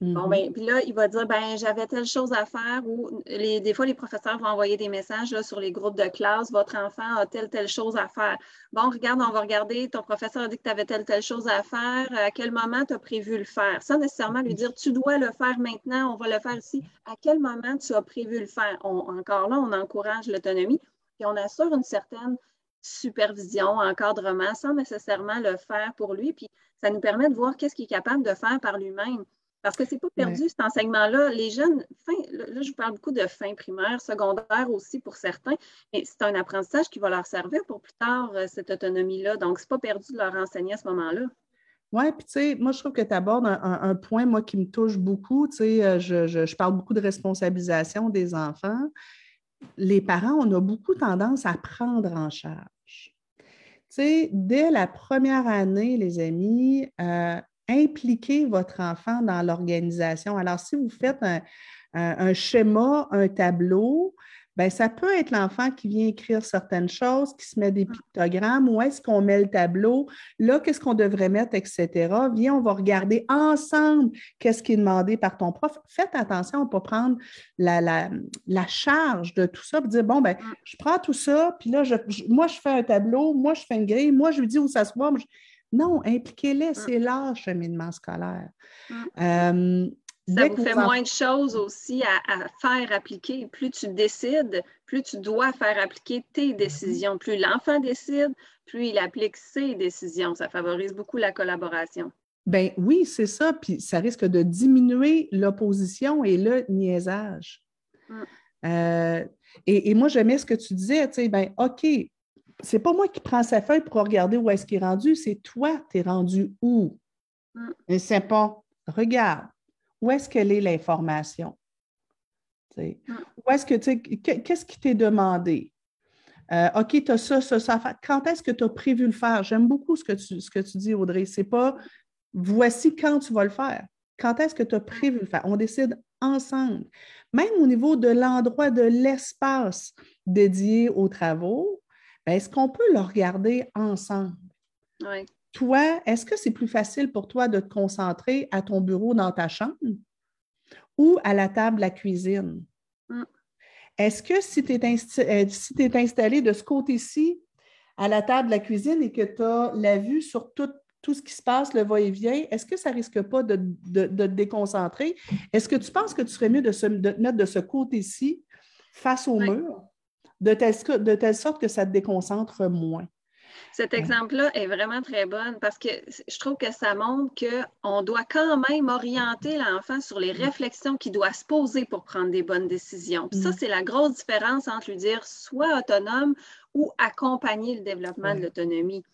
Bon, mm-hmm. ben, puis là, il va dire, ben, j'avais telle chose à faire ou les, des fois, les professeurs vont envoyer des messages là, sur les groupes de classe, votre enfant a telle, telle chose à faire. Bon, regarde, on va regarder, ton professeur a dit que tu avais telle, telle chose à faire, à quel moment tu as prévu le faire? Sans nécessairement lui dire, tu dois le faire maintenant, on va le faire ici. À quel moment tu as prévu le faire? encore là, on encourage l'autonomie et on assure une certaine supervision, encadrement, sans nécessairement le faire pour lui. Puis ça nous permet de voir qu'est-ce qu'il est capable de faire par lui-même. Parce que ce n'est pas perdu, cet enseignement-là. Les jeunes, fin, là, je vous parle beaucoup de fin primaire, secondaire aussi pour certains, mais c'est un apprentissage qui va leur servir pour plus tard, euh, cette autonomie-là. Donc, ce n'est pas perdu de leur enseigner à ce moment-là. Oui, puis tu sais, moi, je trouve que tu abordes un, point, moi, qui me touche beaucoup. Tu sais, euh, je, parle beaucoup de responsabilisation des enfants. Les parents, on a beaucoup tendance à prendre en charge. Tu sais, dès la première année, les amis, euh, impliquer votre enfant dans l'organisation. Alors, si vous faites un, schéma, un tableau, Bien, ça peut être l'enfant qui vient écrire certaines choses, qui se met des pictogrammes, où est-ce qu'on met le tableau, là, qu'est-ce qu'on devrait mettre, etc. Viens, on va regarder ensemble qu'est-ce qui est demandé par ton prof. Faites attention à ne pas prendre la, la, charge de tout ça, et dire, bon, ben, je prends tout ça, puis là, je, moi, je fais un tableau, moi, je fais une grille, moi, je lui dis où ça se voit. Non, impliquez-les, mm. c'est leur cheminement scolaire. Mm. Euh, ça vous fait moins de choses aussi à, faire appliquer. Plus tu décides, plus tu dois faire appliquer tes mm-hmm. décisions. Plus l'enfant décide, plus il applique ses décisions. Ça favorise beaucoup la collaboration. Ben oui, c'est ça. Puis ça risque de diminuer l'opposition et le niaisage. Euh, et, et, moi, j'aimais ce que tu disais, tu sais, ben OK, c'est pas moi qui prends sa feuille pour regarder où est-ce qu'il est rendu, c'est toi, tu es rendu où? Mm. c'est pas, regarde, où est-ce qu'elle est l'information? Mm. Où est-ce que, tu qu'est-ce qui t'est demandé? Euh, OK, tu as ça, ça, ça. Quand est-ce que tu as prévu le faire? J'aime beaucoup ce que tu, ce que tu dis, Audrey. C'est pas voici quand tu vas le faire. Quand est-ce que tu as prévu le faire? On décide ensemble. Même au niveau de l'endroit, de l'espace dédié aux travaux, est-ce qu'on peut le regarder ensemble? Oui. Toi, est-ce que c'est plus facile pour toi de te concentrer à ton bureau dans ta chambre ou à la table de la cuisine? Mm. Est-ce que si tu es, euh, installé de ce côté-ci, à la table de la cuisine et que tu as la vue sur tout, ce qui se passe, le va-et-vient, est-ce que ça ne risque pas de, te déconcentrer? Est-ce que tu penses que tu serais mieux de, te mettre de ce côté-ci face au mur? De telle, sorte que ça te déconcentre moins. Cet exemple-là est vraiment très bon parce que je trouve que ça montre qu'on doit quand même orienter l'enfant sur les mm. réflexions qu'il doit se poser pour prendre des bonnes décisions. ça, mm. c'est la grosse différence entre lui dire sois autonome ou accompagner le développement de l'autonomie.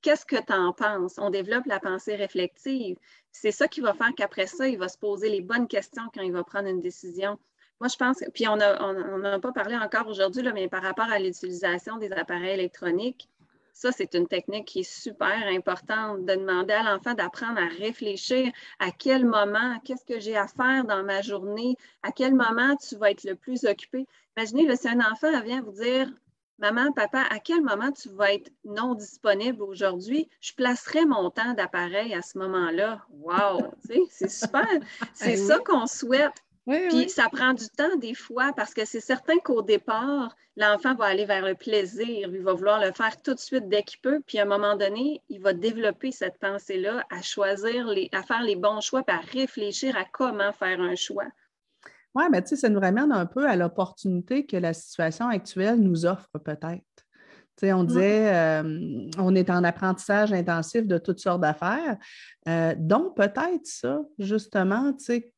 Qu'est-ce que tu en penses? On développe la pensée réflexive. C'est ça qui va faire qu'après ça, il va se poser les bonnes questions quand il va prendre une décision. Moi, je pense, puis on n'a pas parlé encore aujourd'hui, mais par rapport à l'utilisation des appareils électroniques, ça, c'est une technique qui est super importante de demander à l'enfant d'apprendre à réfléchir à quel moment, qu'est-ce que j'ai à faire dans ma journée, à quel moment tu vas être le plus occupé. Imaginez, si un enfant vient vous dire Maman, papa, à quel moment tu vas être non disponible aujourd'hui? Je placerai mon temps d'appareil à ce moment-là. Wow! c'est super. C'est ben ça qu'on souhaite. Puis ça prend du temps des fois parce que c'est certain qu'au départ, l'enfant va aller vers le plaisir, il va vouloir le faire tout de suite dès qu'il peut, puis à un moment donné, il va développer cette pensée-là à choisir, les, à faire les bons choix, puis à réfléchir à comment faire un choix. Oui, mais tu sais, ça nous ramène un peu à l'opportunité que la situation actuelle nous offre peut-être. Tu sais, on disait, euh, on est en apprentissage intensif de toutes sortes d'affaires. Euh, donc, peut-être ça, justement, tu sais,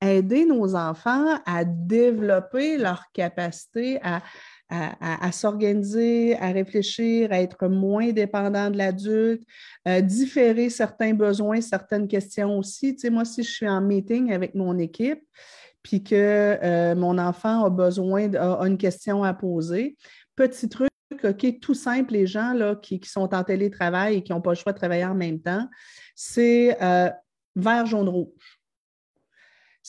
aider nos enfants à développer leur capacité à, s'organiser, à réfléchir, à être moins dépendant de l'adulte, euh, différer certains besoins, certaines questions aussi. Tu sais, moi, si je suis en meeting avec mon équipe, puis que euh, mon enfant a besoin, a, une question à poser, petit truc, OK, tout simple, les gens là, qui, sont en télétravail et qui n'ont pas le choix de travailler en même temps, c'est euh, vert, jaune, rouge.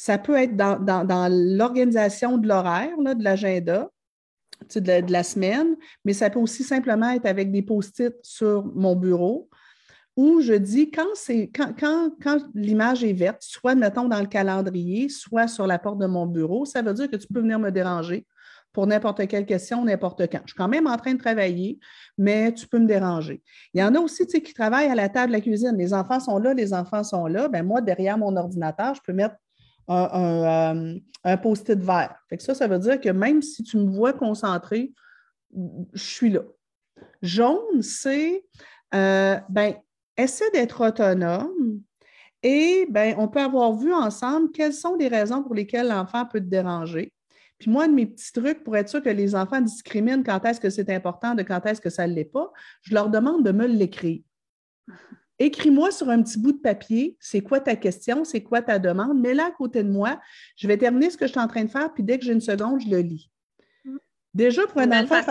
Ça peut être dans, l'organisation de l'horaire, de l'agenda, de, la semaine, mais ça peut aussi simplement être avec des post-it sur mon bureau où je dis quand, l'image est verte, soit mettons dans le calendrier, soit sur la porte de mon bureau, ça veut dire que tu peux venir me déranger pour n'importe quelle question, n'importe quand. Je suis quand même en train de travailler, mais tu peux me déranger. Il y en a aussi qui travaillent à la table de la cuisine. Les enfants sont là, les enfants sont là. Ben, moi, derrière mon ordinateur, je peux mettre un, un, post-it vert. Fait ça, ça veut dire que même si tu me vois concentré, je suis là. Jaune, c'est euh, ben, essaie d'être autonome et ben, on peut avoir vu ensemble quelles sont les raisons pour lesquelles l'enfant peut te déranger. Puis moi, de mes petits trucs pour être sûr que les enfants discriminent quand est-ce que c'est important de quand est-ce que ça ne l'est pas, je leur demande de me l'écrire. Écris-moi sur un petit bout de papier, c'est quoi ta question, c'est quoi ta demande, mets-la à côté de moi. Je vais terminer ce que je suis en train de faire, puis dès que j'ai une seconde, je le lis. Mm. Déjà, pour un enfant,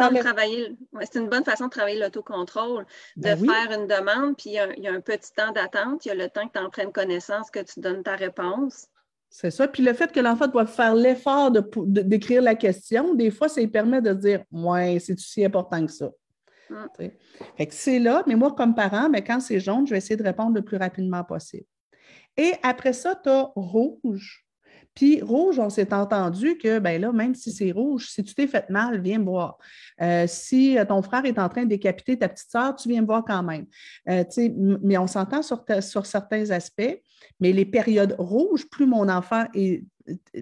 c'est une bonne façon de travailler l'autocontrôle, de ben faire une demande, puis il y, a, un petit temps d'attente, il y a le temps que tu en prennes connaissance, que tu donnes ta réponse. C'est ça. Puis le fait que l'enfant doit faire l'effort d'écrire la question, des fois, ça lui permet de dire Ouais, c'est aussi important que ça. C'est là, mais moi, comme parent, mais quand c'est jaune, je vais essayer de répondre le plus rapidement possible. Et après ça, tu as rouge. Puis rouge, on s'est entendu que, ben là, même si c'est rouge, si tu t'es fait mal, viens me voir. Euh, si euh, ton frère est en train de décapiter ta petite soeur, tu viens me voir quand même. Euh, mais on s'entend sur, sur certains aspects, mais les périodes rouges, plus mon enfant est,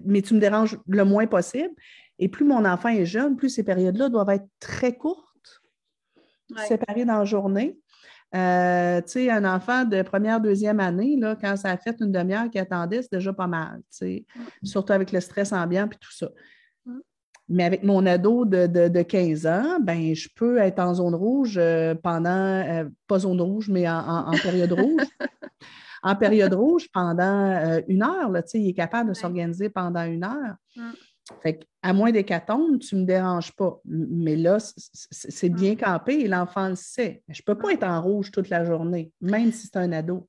mais tu me déranges le moins possible, et plus mon enfant est jeune, plus ces périodes-là doivent être très courtes séparés dans la journée. Euh, tu sais, un enfant de première, deuxième année, là, quand ça a fait une demi-heure qu'il attendait, c'est déjà pas mal, tu sais, mm. surtout avec le stress ambiant et tout ça. Mm. Mais avec mon ado de, 15 ans, ben, je peux être en zone rouge euh, pendant, euh, pas zone rouge, mais en, période rouge. en période rouge pendant une heure, là, il est capable de s'organiser pendant une heure. Mm. Fait à moins d'hécatombe, tu ne me déranges pas. Mais là, c'est bien mm. campé et l'enfant le sait. Je ne peux pas être en rouge toute la journée, même si c'est un ado.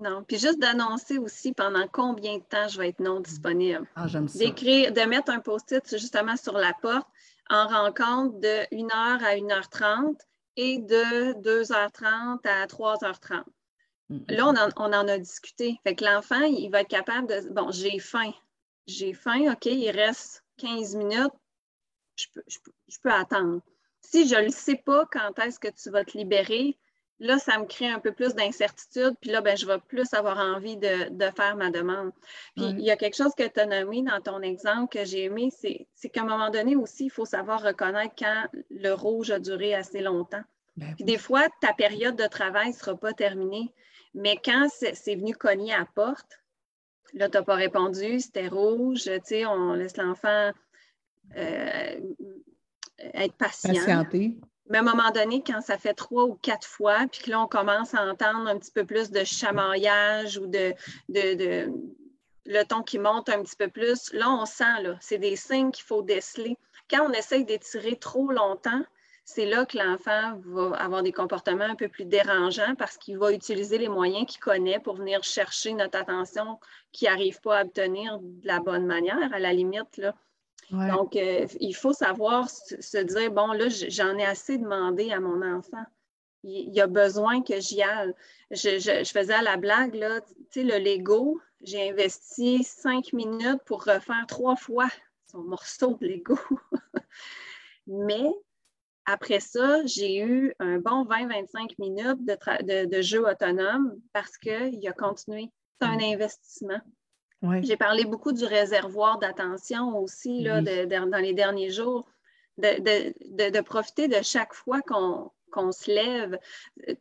Non, puis juste d'annoncer aussi pendant combien de temps je vais être non disponible. Ah, j'aime ça. D'écrire, de mettre un post-it justement sur la porte en rencontre de 1h à 1h30 et de 2h30 à 3h30. Là, on en, on en, a discuté. Fait que l'enfant, il va être capable de. Bon, j'ai faim j'ai faim, OK, il reste 15 minutes, je peux, attendre. Si je ne sais pas quand est-ce que tu vas te libérer, là, ça me crée un peu plus d'incertitude, puis là, ben, je vais plus avoir envie de, faire ma demande. Puis il y a quelque chose que tu as nommé dans ton exemple que j'ai aimé, c'est qu'à un moment donné aussi, il faut savoir reconnaître quand le rouge a duré assez longtemps. Ben puis des fois, ta période de travail ne sera pas terminée. Mais quand c'est venu cogner à la porte, là, tu n'as pas répondu, c'était rouge, tu sais, on laisse l'enfant euh, être patient. Patienter. Mais à un moment donné, quand ça fait trois ou quatre fois, puis que là, on commence à entendre un petit peu plus de chamaillage ou de, de, le ton qui monte un petit peu plus, là, on sent, là, c'est des signes qu'il faut déceler. Quand on essaye d'étirer trop longtemps, c'est là que l'enfant va avoir des comportements un peu plus dérangeants parce qu'il va utiliser les moyens qu'il connaît pour venir chercher notre attention qu'il n'arrive pas à obtenir de la bonne manière, à la limite. Là. Donc, euh, il faut savoir se dire, bon, là, j'en ai assez demandé à mon enfant. Il, y a besoin que j'y aille. Je, faisais à la blague, là, tu sais, le Lego, j'ai investi cinq minutes pour refaire trois fois son morceau de Lego. Mais après ça, j'ai eu un bon 20-25 minutes de, de, jeu autonome parce qu'il a continué. C'est un mm. investissement. J'ai parlé beaucoup du réservoir d'attention aussi là, dans les derniers jours, de, profiter de chaque fois qu'on se lève.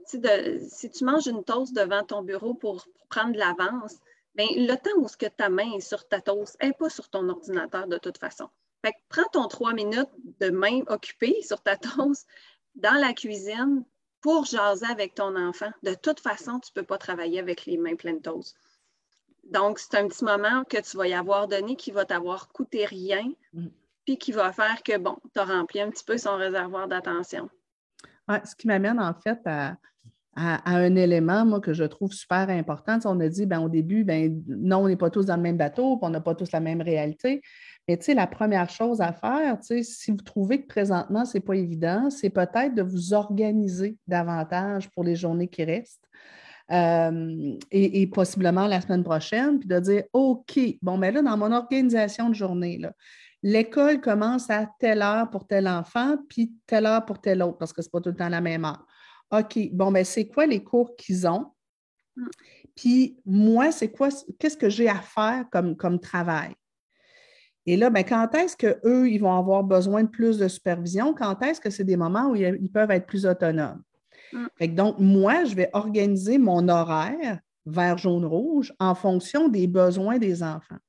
si tu manges une toast devant ton bureau pour, prendre de l'avance, bien, le temps où ce que ta main est sur ta toast, elle n'est pas sur ton ordinateur de toute façon. Fait prends ton trois minutes de main occupée sur ta toast dans la cuisine pour jaser avec ton enfant. De toute façon, tu ne peux pas travailler avec les mains pleines de toast. Donc, c'est un petit moment que tu vas y avoir donné qui va t'avoir coûté rien, mm. puis qui va faire que, bon, tu as rempli un petit peu son réservoir d'attention. ce qui m'amène en fait à, un élément, que je trouve super important. on a dit ben, au début, ben, non, on n'est pas tous dans le même bateau, on n'a pas tous la même réalité. Mais tu la première chose à faire, si vous trouvez que présentement, ce n'est pas évident, c'est peut-être de vous organiser davantage pour les journées qui restent. Euh, et, possiblement la semaine prochaine, puis de dire OK, bon, mais ben là, dans mon organisation de journée, l'école commence à telle heure pour tel enfant, puis telle heure pour tel autre, parce que ce n'est pas tout le temps la même heure. OK, bon, mais ben, c'est quoi les cours qu'ils ont? Mm. Puis moi, c'est quoi, qu'est-ce que j'ai à faire comme, comme travail? Et là, ben, quand est-ce qu'eux, ils vont avoir besoin de plus de supervision? Quand est-ce que c'est des moments où ils peuvent être plus autonomes? Mm. donc, moi, je vais organiser mon horaire vert, jaune, rouge en fonction des besoins des enfants.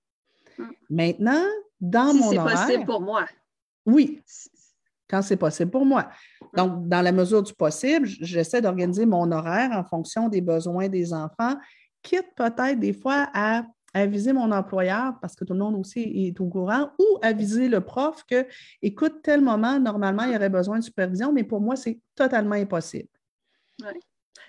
Mm. Maintenant, dans mon horaire. c'est possible pour moi. Oui, quand c'est possible pour moi. Donc, dans la mesure du possible, j'essaie d'organiser mon horaire en fonction des besoins des enfants, quitte peut-être des fois à aviser mon employeur, parce que tout le monde aussi est au courant, ou aviser le prof que, écoute, tel moment, normalement, il y aurait besoin de supervision, mais pour moi, c'est totalement impossible.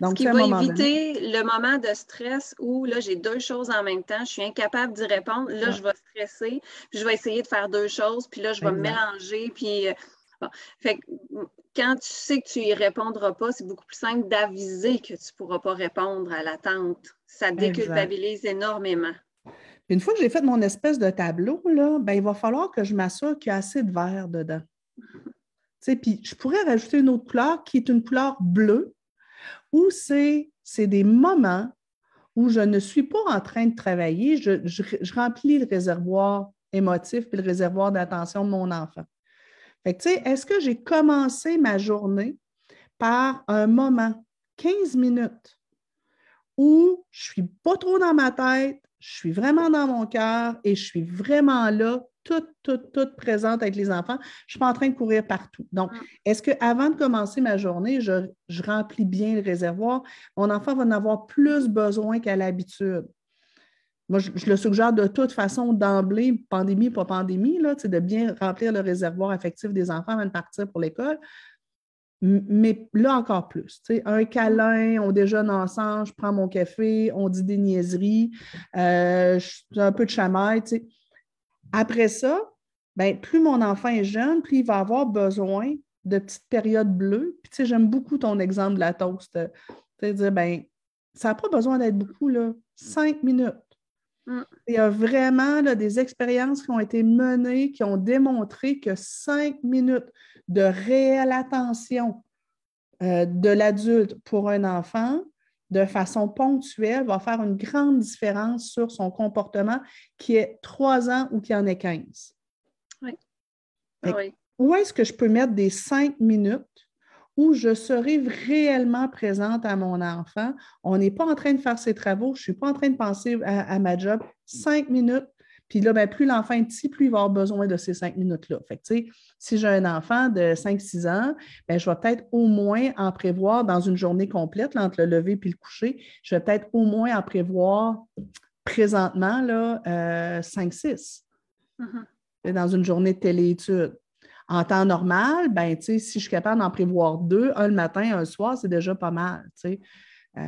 Donc, Ce qui va éviter le moment de stress où là, j'ai deux choses en même temps, je suis incapable d'y répondre. Là, je vais stresser, puis je vais essayer de faire deux choses, puis là, je vais me mélanger. Puis, fait quand tu sais que tu n'y répondras pas, c'est beaucoup plus simple d'aviser que tu ne pourras pas répondre à l'attente. Ça déculpabilise énormément. Une fois que j'ai fait mon espèce de tableau, là, ben, il va falloir que je m'assure qu'il y a assez de verre dedans. Puis je pourrais rajouter une autre couleur qui est une couleur bleue ou c'est des moments où je ne suis pas en train de travailler, je, remplis le réservoir émotif et le réservoir d'attention de mon enfant. Est-ce que j'ai commencé ma journée par un moment, 15 minutes, où je ne suis pas trop dans ma tête, je suis vraiment dans mon cœur et je suis vraiment là toute, toute, toute présente avec les enfants. Je ne suis pas en train de courir partout. Donc, mm. est-ce qu'avant de commencer ma journée, je, remplis bien le réservoir? Mon enfant va en avoir plus besoin qu'à l'habitude. Moi, je, le suggère de toute façon d'emblée, pandémie, pas pandémie, là, de bien remplir le réservoir affectif des enfants avant de partir pour l'école. Mais là encore plus, un câlin, on déjeune ensemble, je prends mon café, on dit des niaiseries, euh, un peu de chamaille. Après ça, ben, plus mon enfant est jeune, plus il va avoir besoin de petites périodes bleues. Puis, tu j'aime beaucoup ton exemple de la toast. C'est-à-dire, ben, ça n'a pas besoin d'être beaucoup, là. Cinq minutes. Mm. Il y a vraiment des expériences qui ont été menées qui ont démontré que cinq minutes de réelle attention euh, de l'adulte pour un enfant, de façon ponctuelle va faire une grande différence sur son comportement qui est trois ans ou qui en est 15. Oui. Où est-ce que je peux mettre des cinq minutes où je serai réellement présente à mon enfant. On n'est pas en train de faire ses travaux, je ne suis pas en train de penser à, ma job. Cinq minutes, puis là, ben, plus l'enfant est petit, plus il va avoir besoin de ces cinq minutes-là. Fait que, si j'ai un enfant de 5-6 ans, ben, je vais peut-être au moins en prévoir dans une journée complète, entre le lever et le coucher, je vais peut-être au moins en prévoir présentement là, 5-6 euh, mm-hmm. dans une journée de téléétudes. En temps normal, ben, si je suis capable d'en prévoir deux, un le matin, un le soir, c'est déjà pas mal. Euh,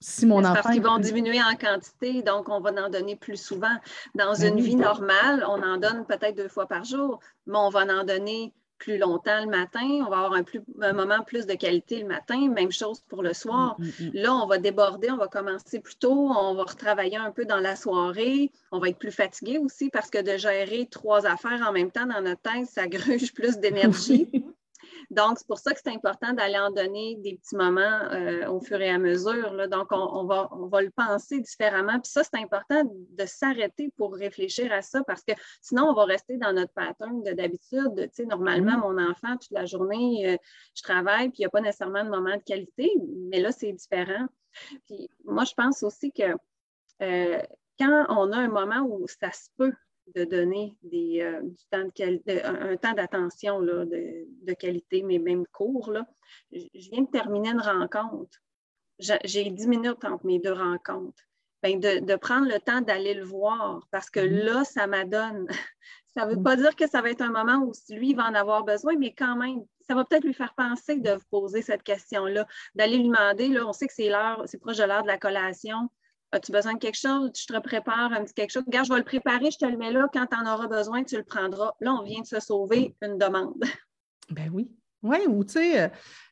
si mon enfant. Parce qu'ils vont diminuer en quantité, donc on va en donner plus souvent. Dans ben une vie normale, on en donne peut-être deux fois par jour, mais on va en donner plus longtemps le matin, on va avoir un, plus, un moment plus de qualité le matin, même chose pour le soir. Mm, mm, mm. Là, on va déborder, on va commencer plus tôt, on va retravailler un peu dans la soirée, on va être plus fatigué aussi parce que de gérer trois affaires en même temps dans notre tête, ça gruge plus d'énergie. Donc, c'est pour ça que c'est important d'aller en donner des petits moments euh, au fur et à mesure. Donc, on, va, on va le penser différemment. Puis ça, c'est important de s'arrêter pour réfléchir à ça parce que sinon, on va rester dans notre pattern d'habitude. Tu sais, normalement, mon enfant, toute la journée, euh, je travaille, puis il n'y a pas nécessairement de moment de qualité, mais là, c'est différent. Puis moi, je pense aussi que euh, quand on a un moment où ça se peut de donner des, euh, du temps de un, temps d'attention de, de, qualité, mais même court. Là. Je viens de terminer une rencontre. J'ai 10 minutes entre mes deux rencontres. Ben de, de, prendre le temps d'aller le voir parce que mm-hmm. là, ça m'adonne. Ça ne veut mm. pas dire que ça va être un moment où lui va en avoir besoin, mais quand même, ça va peut-être lui faire penser de vous poser cette question-là, d'aller lui demander, là, on sait que c'est l'heure, c'est proche de l'heure de la collation, As-tu besoin de quelque chose? Je te prépare un petit quelque chose. Regarde, je vais le préparer, je te le mets là. Quand tu en auras besoin, tu le prendras. Là, on vient de se sauver une demande. Ben oui. Oui, ou tu sais, euh,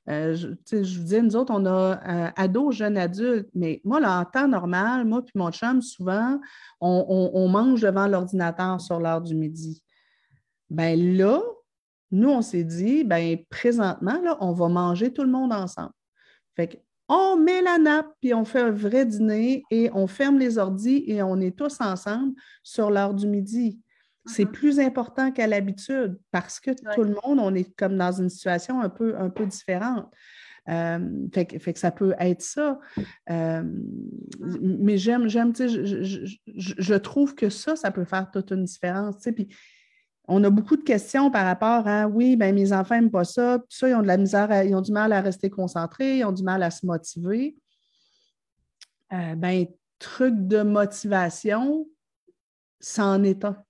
euh, je, vous dis, nous autres, on a euh, ados, jeunes adultes, mais moi, là, en temps normal, moi puis mon chum, souvent, on, mange devant l'ordinateur sur l'heure du midi. Ben là, nous, on s'est dit, ben présentement, là, on va manger tout le monde ensemble. Fait que on met la nappe, puis on fait un vrai dîner et on ferme les ordis et on est tous ensemble sur l'heure du midi. C'est uh-huh. plus important qu'à l'habitude parce que tout le monde, on est comme dans une situation un peu, un peu différente. Euh, fait, que ça peut être ça. Euh, mais j'aime, j'aime, je, je, je, trouve que ça, ça peut faire toute une différence. Puis on a beaucoup de questions par rapport à oui, ben mes enfants n'aiment pas ça, ça, ils ont de la misère, ils ont du mal à rester concentrés, ils ont du mal à se motiver. Euh, ben, truc de motivation, c'en est un.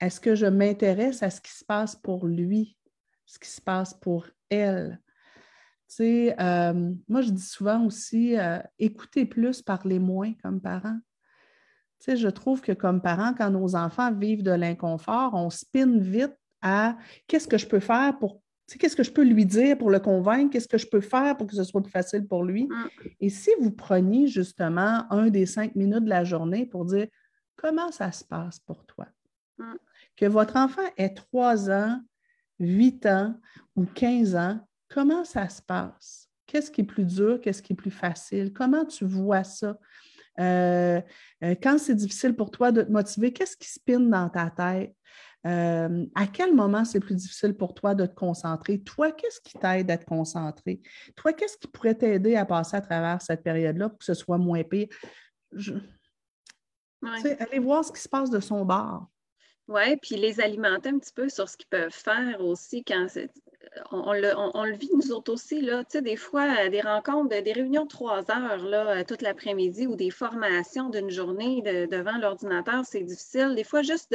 Est-ce que je m'intéresse à ce qui se passe pour lui, ce qui se passe pour elle? Tu euh, moi, je dis souvent aussi, euh, écoutez plus, parlez moins comme parents je trouve que comme parents, quand nos enfants vivent de l'inconfort, on spinne vite à qu'est-ce que je peux faire pour qu'est-ce que je peux lui dire pour le convaincre, qu'est-ce que je peux faire pour que ce soit plus facile pour lui. Mm. Et si vous preniez justement un des cinq minutes de la journée pour dire comment ça se passe pour toi, mm. que votre enfant ait trois ans, huit ans ou quinze ans, comment ça se passe? Qu'est-ce qui est plus dur? Qu'est-ce qui est plus facile? Comment tu vois ça? Euh, euh, quand c'est difficile pour toi de te motiver, qu'est-ce qui spinne dans ta tête? Euh, à quel moment c'est plus difficile pour toi de te concentrer? Toi, qu'est-ce qui t'aide à te concentrer? Toi, qu'est-ce qui pourrait t'aider à passer à travers cette période-là pour que ce soit moins pire? Allez voir ce qui se passe de son bord. Oui, puis les alimenter un petit peu sur ce qu'ils peuvent faire aussi quand on, le, vit nous autres aussi, là, tu sais, des fois, des rencontres, des réunions de trois heures, là, toute l'après-midi ou des formations d'une journée devant l'ordinateur, c'est difficile. Des fois, juste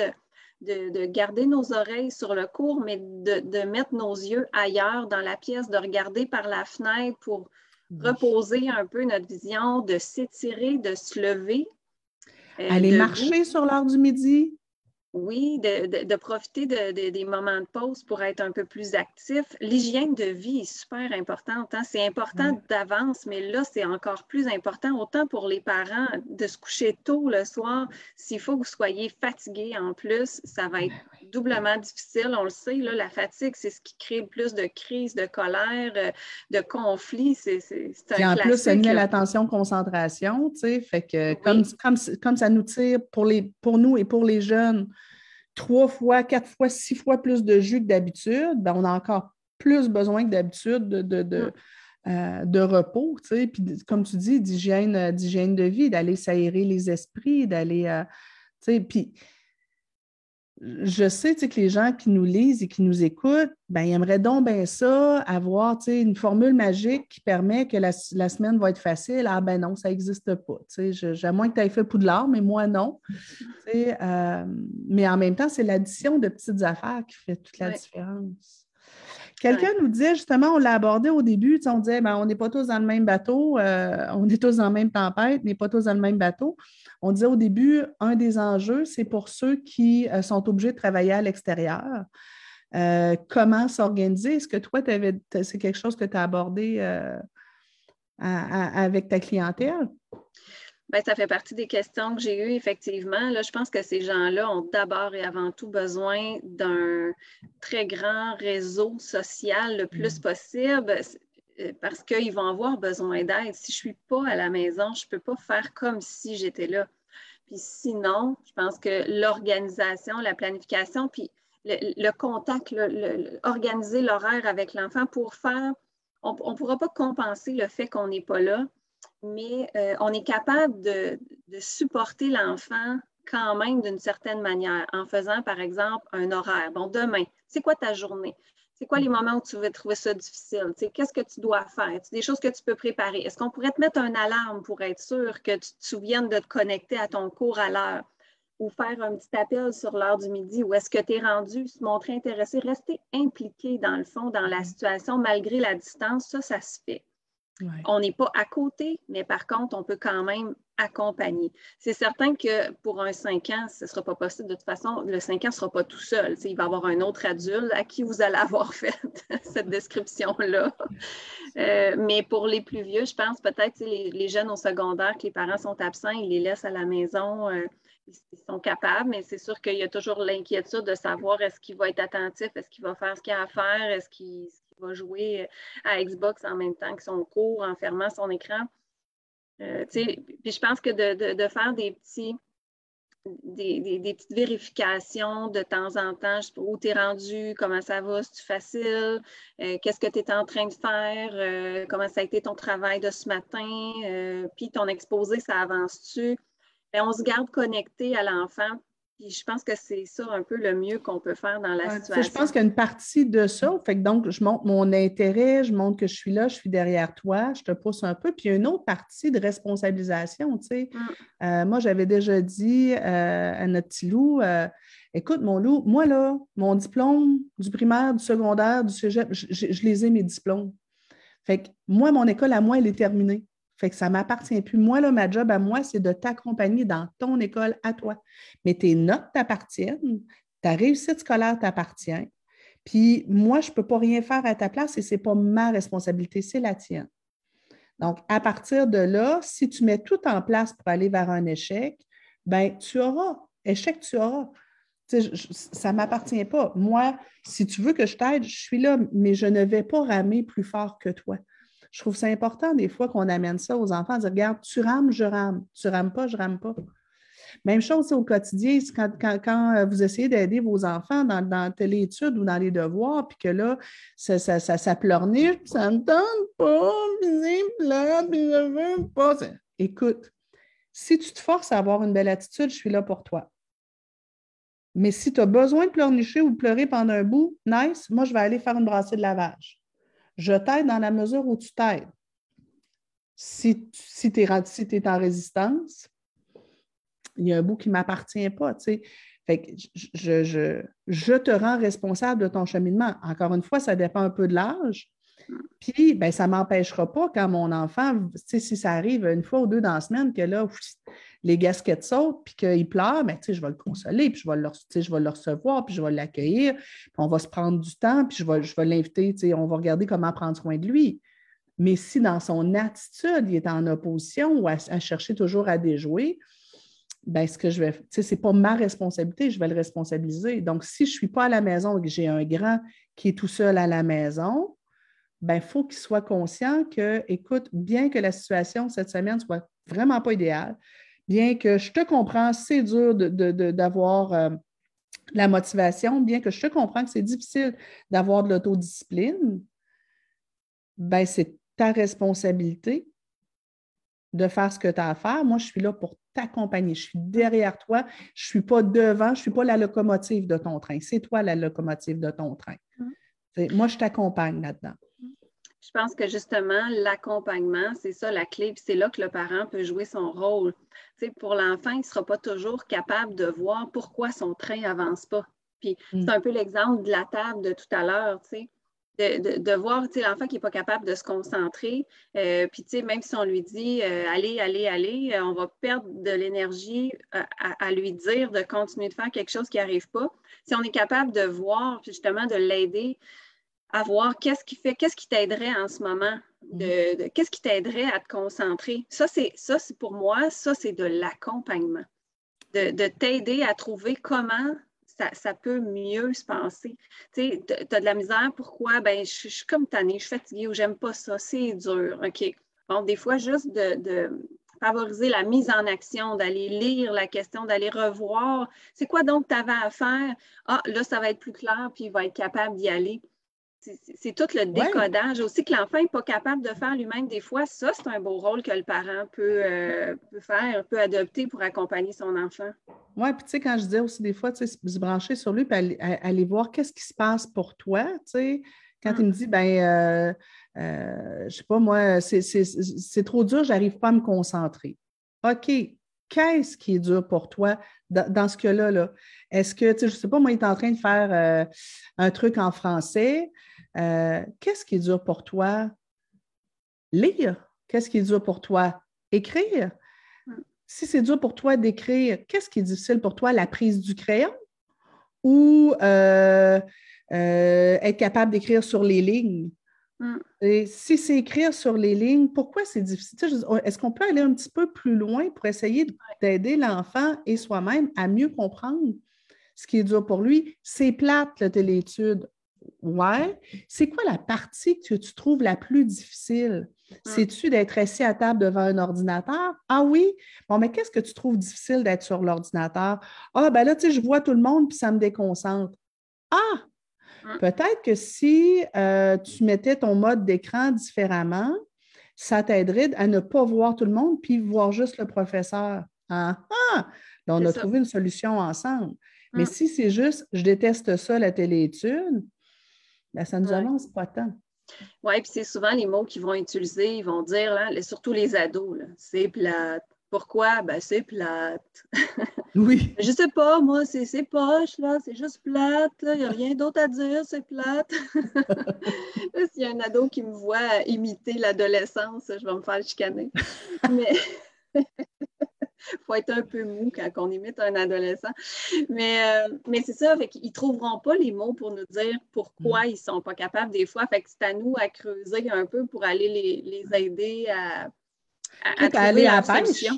de, garder nos oreilles sur le cours, mais de, mettre nos yeux ailleurs dans la pièce, de regarder par la fenêtre pour reposer un peu notre vision, de s'étirer, de se lever. Euh, Aller marcher sur l'heure du midi. Oui, de, profiter des moments de pause pour être un peu plus actif. L'hygiène de vie est super importante. Hein. C'est important d'avance, mais là, c'est encore plus important, autant pour les parents, de se coucher tôt le soir. S'il faut que vous soyez fatigué en plus, ça va être doublement difficile. On le sait, là, la fatigue, c'est ce qui crée le plus de crises, de colère, euh, de conflits. C'est un en plus, ça met l'attention concentration, tu sais, fait que comme, comme, ça nous tire pour, les, pour nous et pour les jeunes trois fois, quatre fois, six fois plus de jus que d'habitude, ben on a encore plus besoin que d'habitude de, de, mm. repos, puis comme tu dis, d'hygiène, d'hygiène de vie, d'aller s'aérer les esprits, d'aller, puis je sais que les gens qui nous lisent et qui nous écoutent, ben, ils aimeraient donc bien ça, avoir une formule magique qui permet que la, semaine va être facile. Ah ben non, ça n'existe pas. à moins que tu aies fait Poudlard, mais moi non. Euh, mais en même temps, c'est l'addition de petites affaires qui fait toute la différence. Quelqu'un nous disait, justement, on l'a abordé au début, on disait, ben, on n'est pas tous dans le même bateau, euh, on est tous dans la même tempête, mais pas tous dans le même bateau. On disait au début, un des enjeux, c'est pour ceux qui euh, sont obligés de travailler à l'extérieur. Euh, comment s'organiser? Est-ce que toi, c'est quelque chose que tu as abordé avec ta clientèle? Bien, ça fait partie des questions que j'ai eues, effectivement. Là, je pense que ces gens-là ont d'abord et avant tout besoin d'un très grand réseau social le plus mm. possible euh, parce qu'ils vont avoir besoin d'aide. Si je ne suis pas à la maison, je ne peux pas faire comme si j'étais là. Puis sinon, je pense que l'organisation, la planification, puis le, contact, organiser l'horaire avec l'enfant pour faire, on ne pourra pas compenser le fait qu'on n'est pas là, mais euh, on est capable de, supporter l'enfant quand même d'une certaine manière en faisant, par exemple, un horaire. Bon, demain, c'est quoi ta journée? C'est quoi les moments où tu vas trouver ça difficile? Qu'est-ce que tu dois faire? Des choses que tu peux préparer. Est-ce qu'on pourrait te mettre un alarme pour être sûr que tu te souviennes de te connecter à ton cours à l'heure? Ou faire un petit appel sur l'heure du midi? Ou est-ce que tu es rendu, se montrer intéressé, rester impliqué dans le fond, dans la situation, malgré la distance? Ça, ça se fait. On n'est pas à côté, mais par contre, on peut quand même accompagner. C'est certain que pour un 5 ans, ce ne sera pas possible. De toute façon, le 5 ans ne sera pas tout seul. il va y avoir un autre adulte à qui vous allez avoir fait cette description-là. Euh, mais pour les plus vieux, je pense peut-être les, les, jeunes au secondaire, que les parents sont absents, ils les laissent à la maison. Euh, ils sont capables, mais c'est sûr qu'il y a toujours l'inquiétude de savoir est-ce qu'il va être attentif, est-ce qu'il va faire ce qu'il a à faire, est-ce qu'il va jouer euh, à Xbox en même temps que son cours, en fermant son écran. Euh, puis je pense que de, faire des petits. Des, petites vérifications de temps en temps, où tu es rendu, comment ça va, c'est facile, euh, qu'est-ce que tu es en train de faire, comment ça a été ton travail de ce matin, puis ton exposé, ça avance-tu? Ben, on se garde connecté à l'enfant puis je pense que c'est ça un peu le mieux qu'on peut faire dans la situation. Je pense qu'il y a une partie de ça. Fait que donc, je montre mon intérêt, je montre que je suis là, je suis derrière toi, je te pousse un peu. Puis il y a une autre partie de responsabilisation. Tu sais. Mm. Euh, moi, j'avais déjà dit euh, à notre petit loup euh, écoute, mon loup, moi, là, mon diplôme du primaire, du secondaire, du cégep, je, je les ai, mes diplômes. Fait que moi, mon école à moi, elle est terminée. Fait que ça ne m'appartient plus. Moi, là, ma job à moi, c'est de t'accompagner dans ton école à toi. Mais tes notes t'appartiennent, ta réussite scolaire t'appartient. Puis moi, je ne peux pas rien faire à ta place et ce n'est pas ma responsabilité, c'est la tienne. Donc, à partir de là, si tu mets tout en place pour aller vers un échec, ben tu auras. Échec, tu auras. ça ne m'appartient pas. Moi, si tu veux que je t'aide, je suis là, mais je ne vais pas ramer plus fort que toi. Je trouve ça important des fois qu'on amène ça aux enfants, dire regarde, tu rames, je rame. Tu rames pas, je rame pas. Même chose au quotidien, quand, euh, vous essayez d'aider vos enfants dans, dans telle étude ou dans les devoirs, puis que là, ça, ça pleurniche, ça ne tente pas, puis là, puis je veux pas. Écoute, si tu te forces à avoir une belle attitude, je suis là pour toi. Mais si tu as besoin de pleurnicher ou de pleurer pendant un bout, nice, moi, je vais aller faire une brassée de lavage. Je t'aide dans la mesure où tu t'aides. Si, si tu es, en résistance, il y a un bout qui ne m'appartient pas. Fait je, je, te rends responsable de ton cheminement. Encore une fois, ça dépend un peu de l'âge. Puis, ben, ça ne m'empêchera pas quand mon enfant, si ça arrive une fois ou deux dans la semaine, que là, les gasquettes sautent, puis qu'il pleure, ben, je vais le consoler, puis je vais le, recevoir, puis je vais l'accueillir, puis on va se prendre du temps, puis je vais, je vais l'inviter, on va regarder comment prendre soin de lui. Mais si dans son attitude, il est en opposition ou à, chercher toujours à déjouer, ben, ce que je vais, ce n'est pas ma responsabilité, je vais le responsabiliser. Donc, si je ne suis pas à la maison et que j'ai un grand qui est tout seul à la maison, ben, il faut qu'il soit conscient que, écoute, bien que la situation cette semaine soit vraiment pas idéale, bien que je te comprends, c'est dur d'avoir euh, la motivation, bien que je te comprends que c'est difficile d'avoir de l'autodiscipline, ben c'est ta responsabilité de faire ce que tu as à faire. Moi, je suis là pour t'accompagner. Je suis derrière toi. Je ne suis pas devant. Je ne suis pas la locomotive de ton train. C'est toi la locomotive de ton train. Mmh. Moi, je t'accompagne là-dedans. Je pense que justement, l'accompagnement, c'est ça la clé, puis c'est là que le parent peut jouer son rôle. pour l'enfant, il ne sera pas toujours capable de voir pourquoi son train n'avance pas. Puis mmh. c'est un peu l'exemple de la table de tout à l'heure, de, de, voir l'enfant qui n'est pas capable de se concentrer. Euh, puis, même si on lui dit euh, allez, allez, allez, euh, on va perdre de l'énergie à, lui dire de continuer de faire quelque chose qui n'arrive pas. Si on est capable de voir, justement, de l'aider à voir qu'est-ce qui fait, qu'est-ce qui t'aiderait en ce moment, de, qu'est-ce qui t'aiderait à te concentrer? Ça, c'est ça, c'est pour moi, ça, c'est de l'accompagnement. De, de t'aider à trouver comment ça, peut mieux se passer. Tu sais, tu as de la misère, pourquoi? Ben, je, suis comme tannée, je suis fatiguée ou j'aime pas ça, c'est dur. OK. Bon, des fois, juste de, favoriser la mise en action, d'aller lire la question, d'aller revoir. C'est quoi donc tu avais à faire? Ah, là, ça va être plus clair, puis il va être capable d'y aller c'est tout le décodage. Aussi que l'enfant n'est pas capable de faire lui-même des fois, ça, c'est un beau rôle que le parent peut, euh, faire, peut adopter pour accompagner son enfant. Oui, puis tu sais, quand je dis aussi des fois, tu sais, se brancher sur lui, puis aller, voir qu'est-ce qui se passe pour toi, tu sais, quand il me dit, ben, euh, euh, je sais pas, moi, c'est trop dur, j'arrive pas à me concentrer. OK, qu'est-ce qui est dur pour toi? Dans, ce cas-là? -là, Est-ce que, tu sais, je ne sais pas, moi, il est en train de faire un truc en français. Euh, qu'est-ce qui est dur pour toi? Lire. Qu'est-ce qui est dur pour toi? Écrire. Si c'est dur pour toi d'écrire, qu'est-ce qui est difficile pour toi? La prise du crayon? Ou euh, euh, être capable d'écrire sur les lignes? Mm. Et si c'est écrire sur les lignes, pourquoi c'est difficile? Est-ce qu'on peut aller un petit peu plus loin pour essayer d'aider l'enfant et soi-même à mieux comprendre ce qui est dur pour lui? C'est plate, la télétude. Ouais. C'est quoi la partie que tu trouves la plus difficile? Hum. C'est-tu d'être assis à table devant un ordinateur? Ah oui? Bon, mais qu'est-ce que tu trouves difficile d'être sur l'ordinateur? Ah, ben là, tu sais, je vois tout le monde puis ça me déconcentre. Ah! Hum. Peut-être que si euh, tu mettais ton mode d'écran différemment, ça t'aiderait à ne pas voir tout le monde puis voir juste le professeur. Ah! ah! on a trouvé une solution ensemble. Mais hum. si c'est juste, je déteste ça, la téléétude, ben, ça ne nous avance pas tant. Oui, puis c'est souvent les mots qu'ils vont utiliser, ils vont dire, là, surtout les ados, c'est plate. Pourquoi? Ben, c'est plate. Oui. Je sais pas, moi, c'est poche, là, c'est juste plate, il n'y a rien d'autre à dire, c'est plate. S'il y a un ado qui me voit imiter l'adolescence, je vais me faire chicaner. Mais il faut être un peu mou quand on imite un adolescent. Mais, euh, mais c'est ça, fait qu'ils ne trouveront pas les mots pour nous dire pourquoi mm. ils ne sont pas capables des fois. Fait que c'est à nous à creuser un peu pour aller les, aider à, à, trouver la solution.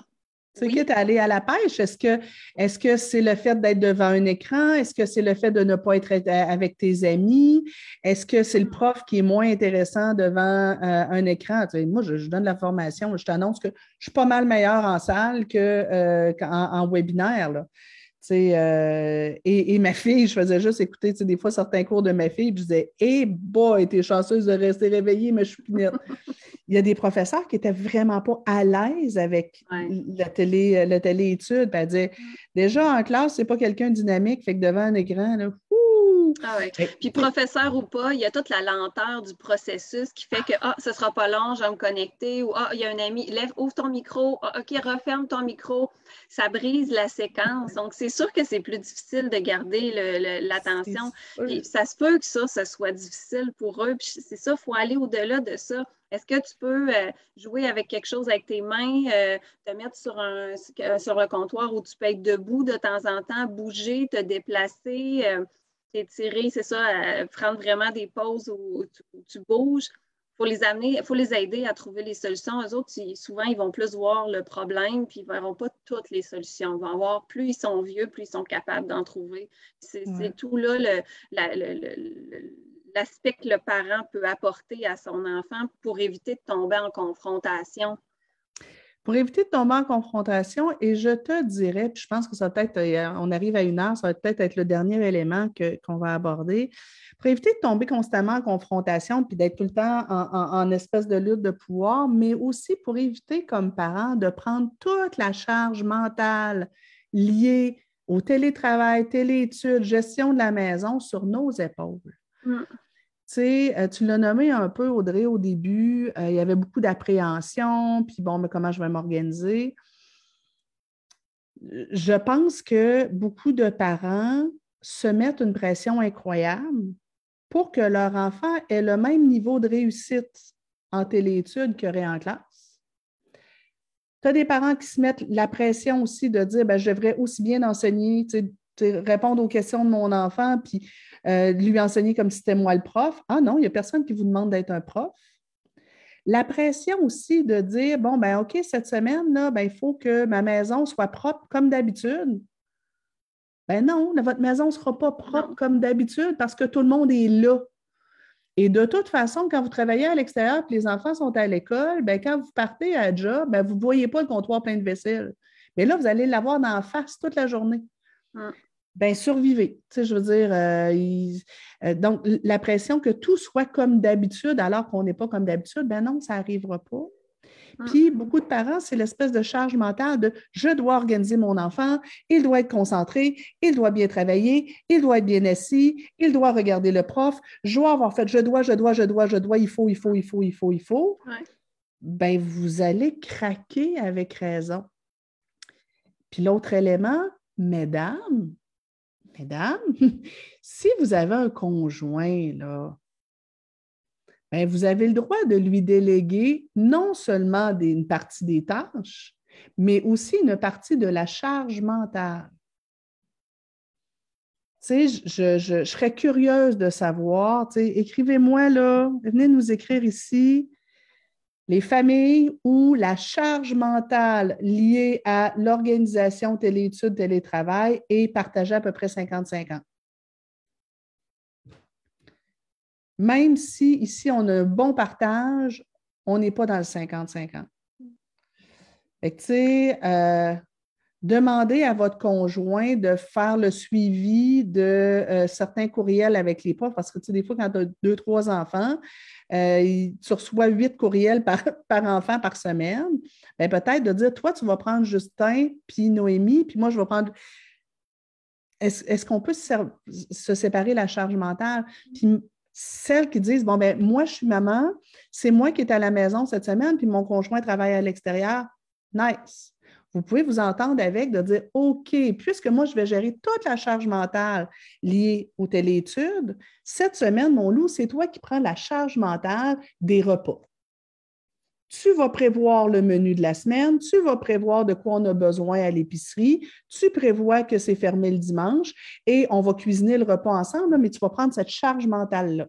C'est oui. quitte à aller à la pêche. Est-ce que est-ce que c'est le fait d'être devant un écran? Est-ce que c'est le fait de ne pas être avec tes amis? Est-ce que c'est le mm. prof qui est moins intéressant devant euh, un écran? moi, je, donne la formation, je t'annonce que je suis pas mal meilleure en salle qu'en euh, en, webinaire. Là. Euh, et, ma fille, je faisais juste écouter des fois certains cours de ma fille, puis je disais Eh boy, t'es chanceuse de rester réveillée, mais je suis Il y a des professeurs qui n'étaient vraiment pas à l'aise avec la télé, la téléétude. Puis elle disait Déjà en classe, c'est pas quelqu'un dynamique, fait que devant un écran, là, ah Puis professeur ou pas, il y a toute la lenteur du processus qui fait que ah, ce sera pas long, je vais me connecter ou ah, il y a un ami, lève, ouvre ton micro, ah, OK, referme ton micro. Ça brise la séquence. Donc, c'est sûr que c'est plus difficile de garder l'attention. Ça se peut que ça, ce soit difficile pour eux. C'est ça, il faut aller au-delà de ça. Est-ce que tu peux euh, jouer avec quelque chose avec tes mains, euh, te mettre sur un, sur un comptoir où tu peux être debout de temps en temps, bouger, te déplacer? Euh, étirer, c'est ça, prendre vraiment des pauses où, tu, bouges? Il faut les amener, il faut les aider à trouver les solutions. Eux autres, souvent, ils vont plus voir le problème, puis ils ne verront pas toutes les solutions. Ils vont voir, plus ils sont vieux, plus ils sont capables d'en trouver. C'est tout là l'aspect que le parent peut apporter à son enfant pour éviter de tomber en confrontation? pour éviter de tomber en confrontation, et je te dirais, puis je pense que ça peut être, euh, on arrive à une heure, ça va peut-être être le dernier élément qu'on va aborder, pour éviter de tomber constamment en confrontation, puis d'être tout le temps en, espèce de lutte de pouvoir, mais aussi pour éviter comme parents de prendre toute la charge mentale liée au télétravail, téléétudes, gestion de la maison sur nos épaules. Mm. Euh, tu l'as nommé un peu, Audrey, au début. Euh, il y avait beaucoup d'appréhension, puis bon, mais comment je vais m'organiser? Je pense que beaucoup de parents se mettent une pression incroyable pour que leur enfant ait le même niveau de réussite en téléétudes qu'il aurait en classe. Tu as des parents qui se mettent la pression aussi de dire ben, je devrais aussi bien enseigner, répondre aux questions de mon enfant, puis euh, lui enseigner comme si c'était moi le prof. Ah non, il n'y a personne qui vous demande d'être un prof. La pression aussi de dire, bon, ben OK, cette semaine, là, ben, il faut que ma maison soit propre comme d'habitude. Ben non, votre maison ne sera pas propre comme d'habitude parce que tout le monde est là. Et de toute façon, quand vous travaillez à l'extérieur et les enfants sont à l'école, ben, quand vous partez à job, ben, vous ne voyez pas le comptoir plein de vaisselle. Mais là, vous allez l'avoir dans la face toute la journée. Hum ben survivez. Tu sais, je veux dire, euh, euh, donc la pression que tout soit comme d'habitude alors qu'on n'est pas comme d'habitude, ben non, ça n'arrivera pas. Ah. Puis beaucoup de parents, c'est l'espèce de charge mentale de je dois organiser mon enfant, il doit être concentré, il doit bien travailler, il doit être bien assis, il doit regarder le prof, je dois avoir fait je dois, je dois, je dois, je dois, il faut, il faut, il faut, il faut, il faut. Ben vous allez craquer avec raison. Puis l'autre élément, mesdames, mesdames, si vous avez un conjoint, là, ben, vous avez le droit de lui déléguer non seulement une partie des tâches, mais aussi une partie de la charge mentale. je, je, serais curieuse de savoir, écrivez-moi là, venez nous écrire ici les familles où la charge mentale liée à l'organisation téléétudes, télétravail est partagée à peu près 50-50. Même si ici on a un bon partage, on n'est pas dans le 50-50. tu sais, euh, demandez à votre conjoint de faire le suivi de euh, certains courriels avec les profs, parce que tu sais, des fois, quand tu as deux, trois enfants, euh, tu reçois huit courriels par, enfant par semaine, bien, peut-être de dire, toi, tu vas prendre Justin, puis Noémie, puis moi, je vais prendre... Est-ce qu'on peut se, séparer la charge mentale? Puis celles qui disent, bon, ben moi, je suis maman, c'est moi qui est à la maison cette semaine, puis mon conjoint travaille à l'extérieur. Nice vous pouvez vous entendre avec de dire OK, puisque moi, je vais gérer toute la charge mentale liée aux téléétudes, cette semaine, mon loup, c'est toi qui prends la charge mentale des repas. Tu vas prévoir le menu de la semaine, tu vas prévoir de quoi on a besoin à l'épicerie, tu prévois que c'est fermé le dimanche et on va cuisiner le repas ensemble, mais tu vas prendre cette charge mentale-là.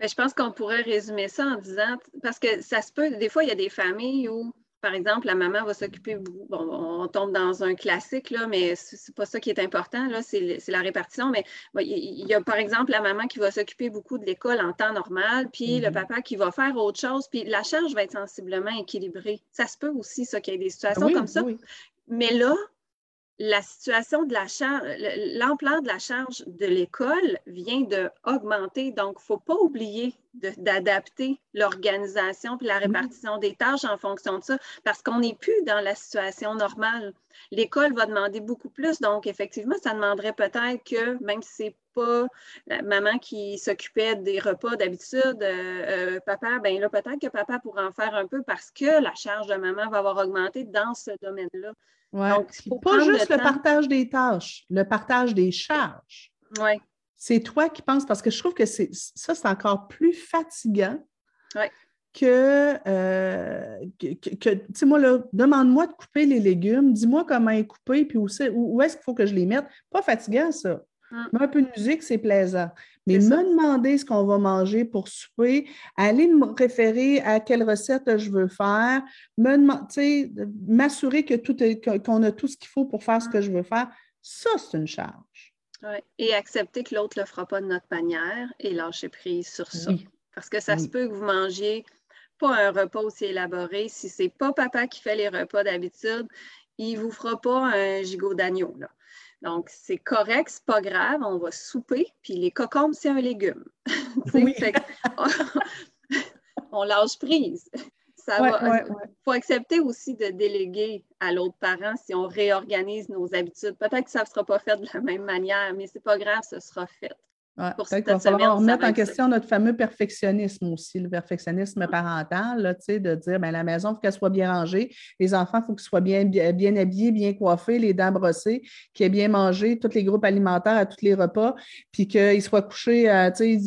Ben, je pense qu'on pourrait résumer ça en disant, parce que ça se peut, des fois, il y a des familles où par exemple, la maman va s'occuper, bon, on tombe dans un classique, là, mais c'est pas ça qui est important, là, c'est la répartition. Mais il y a, par exemple, la maman qui va s'occuper beaucoup de l'école en temps normal, puis le mm-hmm. papa qui va faire autre chose, puis la charge va être sensiblement équilibrée. Ça se peut aussi, ça, qu'il y ait des situations comme ça. Mais là, la situation de la charge, l'ampleur de la charge de l'école vient d'augmenter. Donc, il ne faut pas oublier d'adapter l'organisation et la répartition des tâches en fonction de ça, parce qu'on n'est plus dans la situation normale. L'école va demander beaucoup plus. Donc, effectivement, ça demanderait peut-être que, même si ce n'est pas la maman qui s'occupait des repas d'habitude, euh, euh, papa, ben là, peut-être que papa pourra en faire un peu parce que la charge de maman va avoir augmenté dans ce domaine-là. Donc, pas juste le, partage des tâches, le partage des charges. Oui. C'est toi qui penses, parce que je trouve que ça, c'est encore plus fatigant que, euh, que, tu sais, moi, demande-moi de couper les légumes, dis-moi comment les couper, puis où, où est-ce qu'il faut que je les mette. Pas fatigant, ça. Hum. Un peu de musique, c'est plaisant. Mais me demander ce qu'on va manger pour souper, aller me référer à quelle recette je veux faire, m'assurer que tout qu'on a tout ce qu'il faut pour faire ce que je veux faire, ça, c'est une charge. Et accepter que l'autre ne le fera pas de notre manière et lâcher prise sur ça. Parce que ça se peut que vous mangiez pas un repas aussi élaboré. Si c'est pas papa qui fait les repas d'habitude, il vous fera pas un gigot d'agneau. Donc, c'est correct, c'est pas grave, on va souper. Puis les cocombes, c'est un légume. on lâche prise. Il faut accepter aussi de déléguer à l'autre parent si on réorganise nos habitudes. Peut-être que ça ne sera pas fait de la même manière, mais ce n'est pas grave, ce sera fait. Peut-être qu'il va falloir remettre en question notre fameux perfectionnisme aussi, le perfectionnisme parental, là, de dire ben, la maison, il faut qu'elle soit bien rangée, les enfants, il faut qu'ils soient bien, bien, habillés, bien coiffés, les dents brossées, qu'ils aient bien mangé, tous les groupes alimentaires à tous les repas, puis qu'ils soient couchés,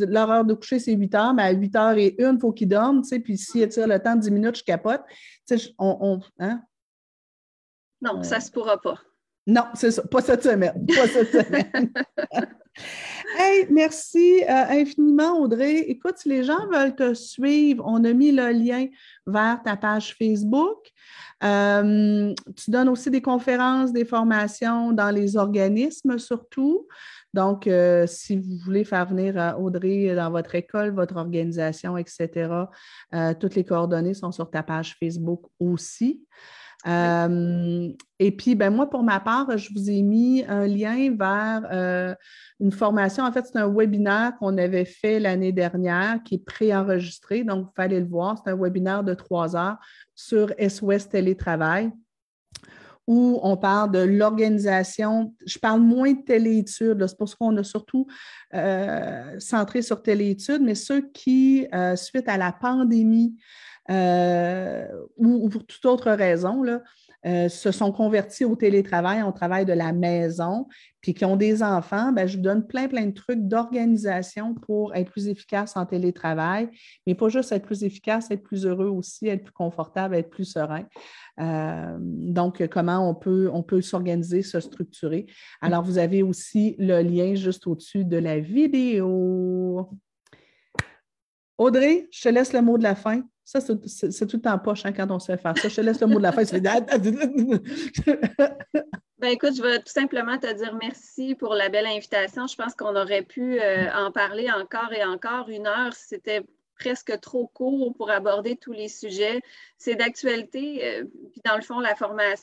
leur heure de coucher, c'est 8 heures, mais à 8 heures et une, il faut qu'ils dorment, puis s'ils étirent le temps de 10 minutes, je capote. On, hein? Non, ça ne se pourra pas. Non, c'est ça, pas cette semaine. Pas cette semaine. hey, merci euh, infiniment, Audrey. Écoute, si les gens veulent te suivre, on a mis le lien vers ta page Facebook. Euh, tu donnes aussi des conférences, des formations dans les organismes surtout. Donc, euh, si vous voulez faire venir Audrey dans votre école, votre organisation, etc., toutes les coordonnées sont sur ta page Facebook aussi. Euh, et puis, ben, moi, pour ma part, je vous ai mis un lien vers euh, une formation. En fait, c'est un webinaire qu'on avait fait l'année dernière qui est préenregistré. Donc, vous fallait le voir. C'est un webinaire de trois heures sur SOS Télétravail où on parle de l'organisation. Je parle moins de téléétudes, c'est pour qu'on a surtout euh, centré sur téléétudes, mais ceux qui, suite à la pandémie, euh, ou, pour toute autre raison, euh, se sont convertis au télétravail, au travail de la maison, puis qui ont des enfants, ben, je vous donne plein, plein de trucs d'organisation pour être plus efficace en télétravail, mais pas juste être plus efficace, être plus heureux aussi, être plus confortable, être plus serein. Euh, donc, comment on peut, on peut s'organiser, se structurer. Alors, vous avez aussi le lien juste au-dessus de la vidéo. Audrey, je te laisse le mot de la fin. Ça, c'est tout temps poche hein, quand on se fait faire ça. Je te laisse le mot de la fin. ben, écoute, je vais tout simplement te dire merci pour la belle invitation. Je pense qu'on aurait pu euh, en parler encore et encore une heure. C'était presque trop court pour aborder tous les sujets. C'est d'actualité. Euh, puis dans le fond, la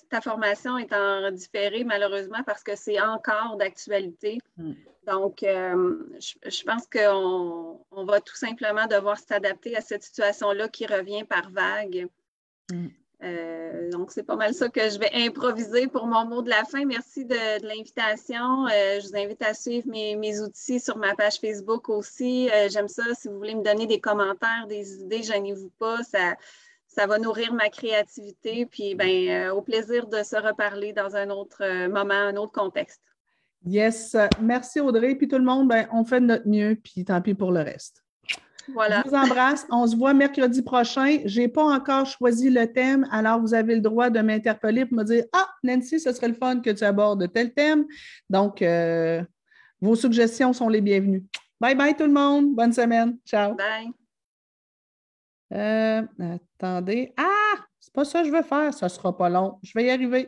ta formation est en différé malheureusement parce que c'est encore d'actualité. Mm. Donc, euh, je, pense qu'on on va tout simplement devoir s'adapter à cette situation-là qui revient par vague. Mm. Euh, donc, c'est pas mal ça que je vais improviser pour mon mot de la fin. Merci de, l'invitation. Euh, je vous invite à suivre mes, outils sur ma page Facebook aussi. J'aime ça. Si vous voulez me donner des commentaires, des idées, gênez-vous pas. Ça, ça va nourrir ma créativité. Puis, ben, au plaisir de se reparler dans un autre moment, un autre contexte. Yes. Merci Audrey. Puis tout le monde, ben, on fait de notre mieux, puis tant pis pour le reste. Voilà. Je vous embrasse. On se voit mercredi prochain. Je n'ai pas encore choisi le thème, alors vous avez le droit de m'interpeller pour me dire Ah, Nancy, ce serait le fun que tu abordes tel thème. Donc, euh, vos suggestions sont les bienvenues. Bye bye tout le monde. Bonne semaine. Ciao. Bye. Euh, attendez. Ah, c'est pas ça que je veux faire. Ça sera pas long. Je vais y arriver.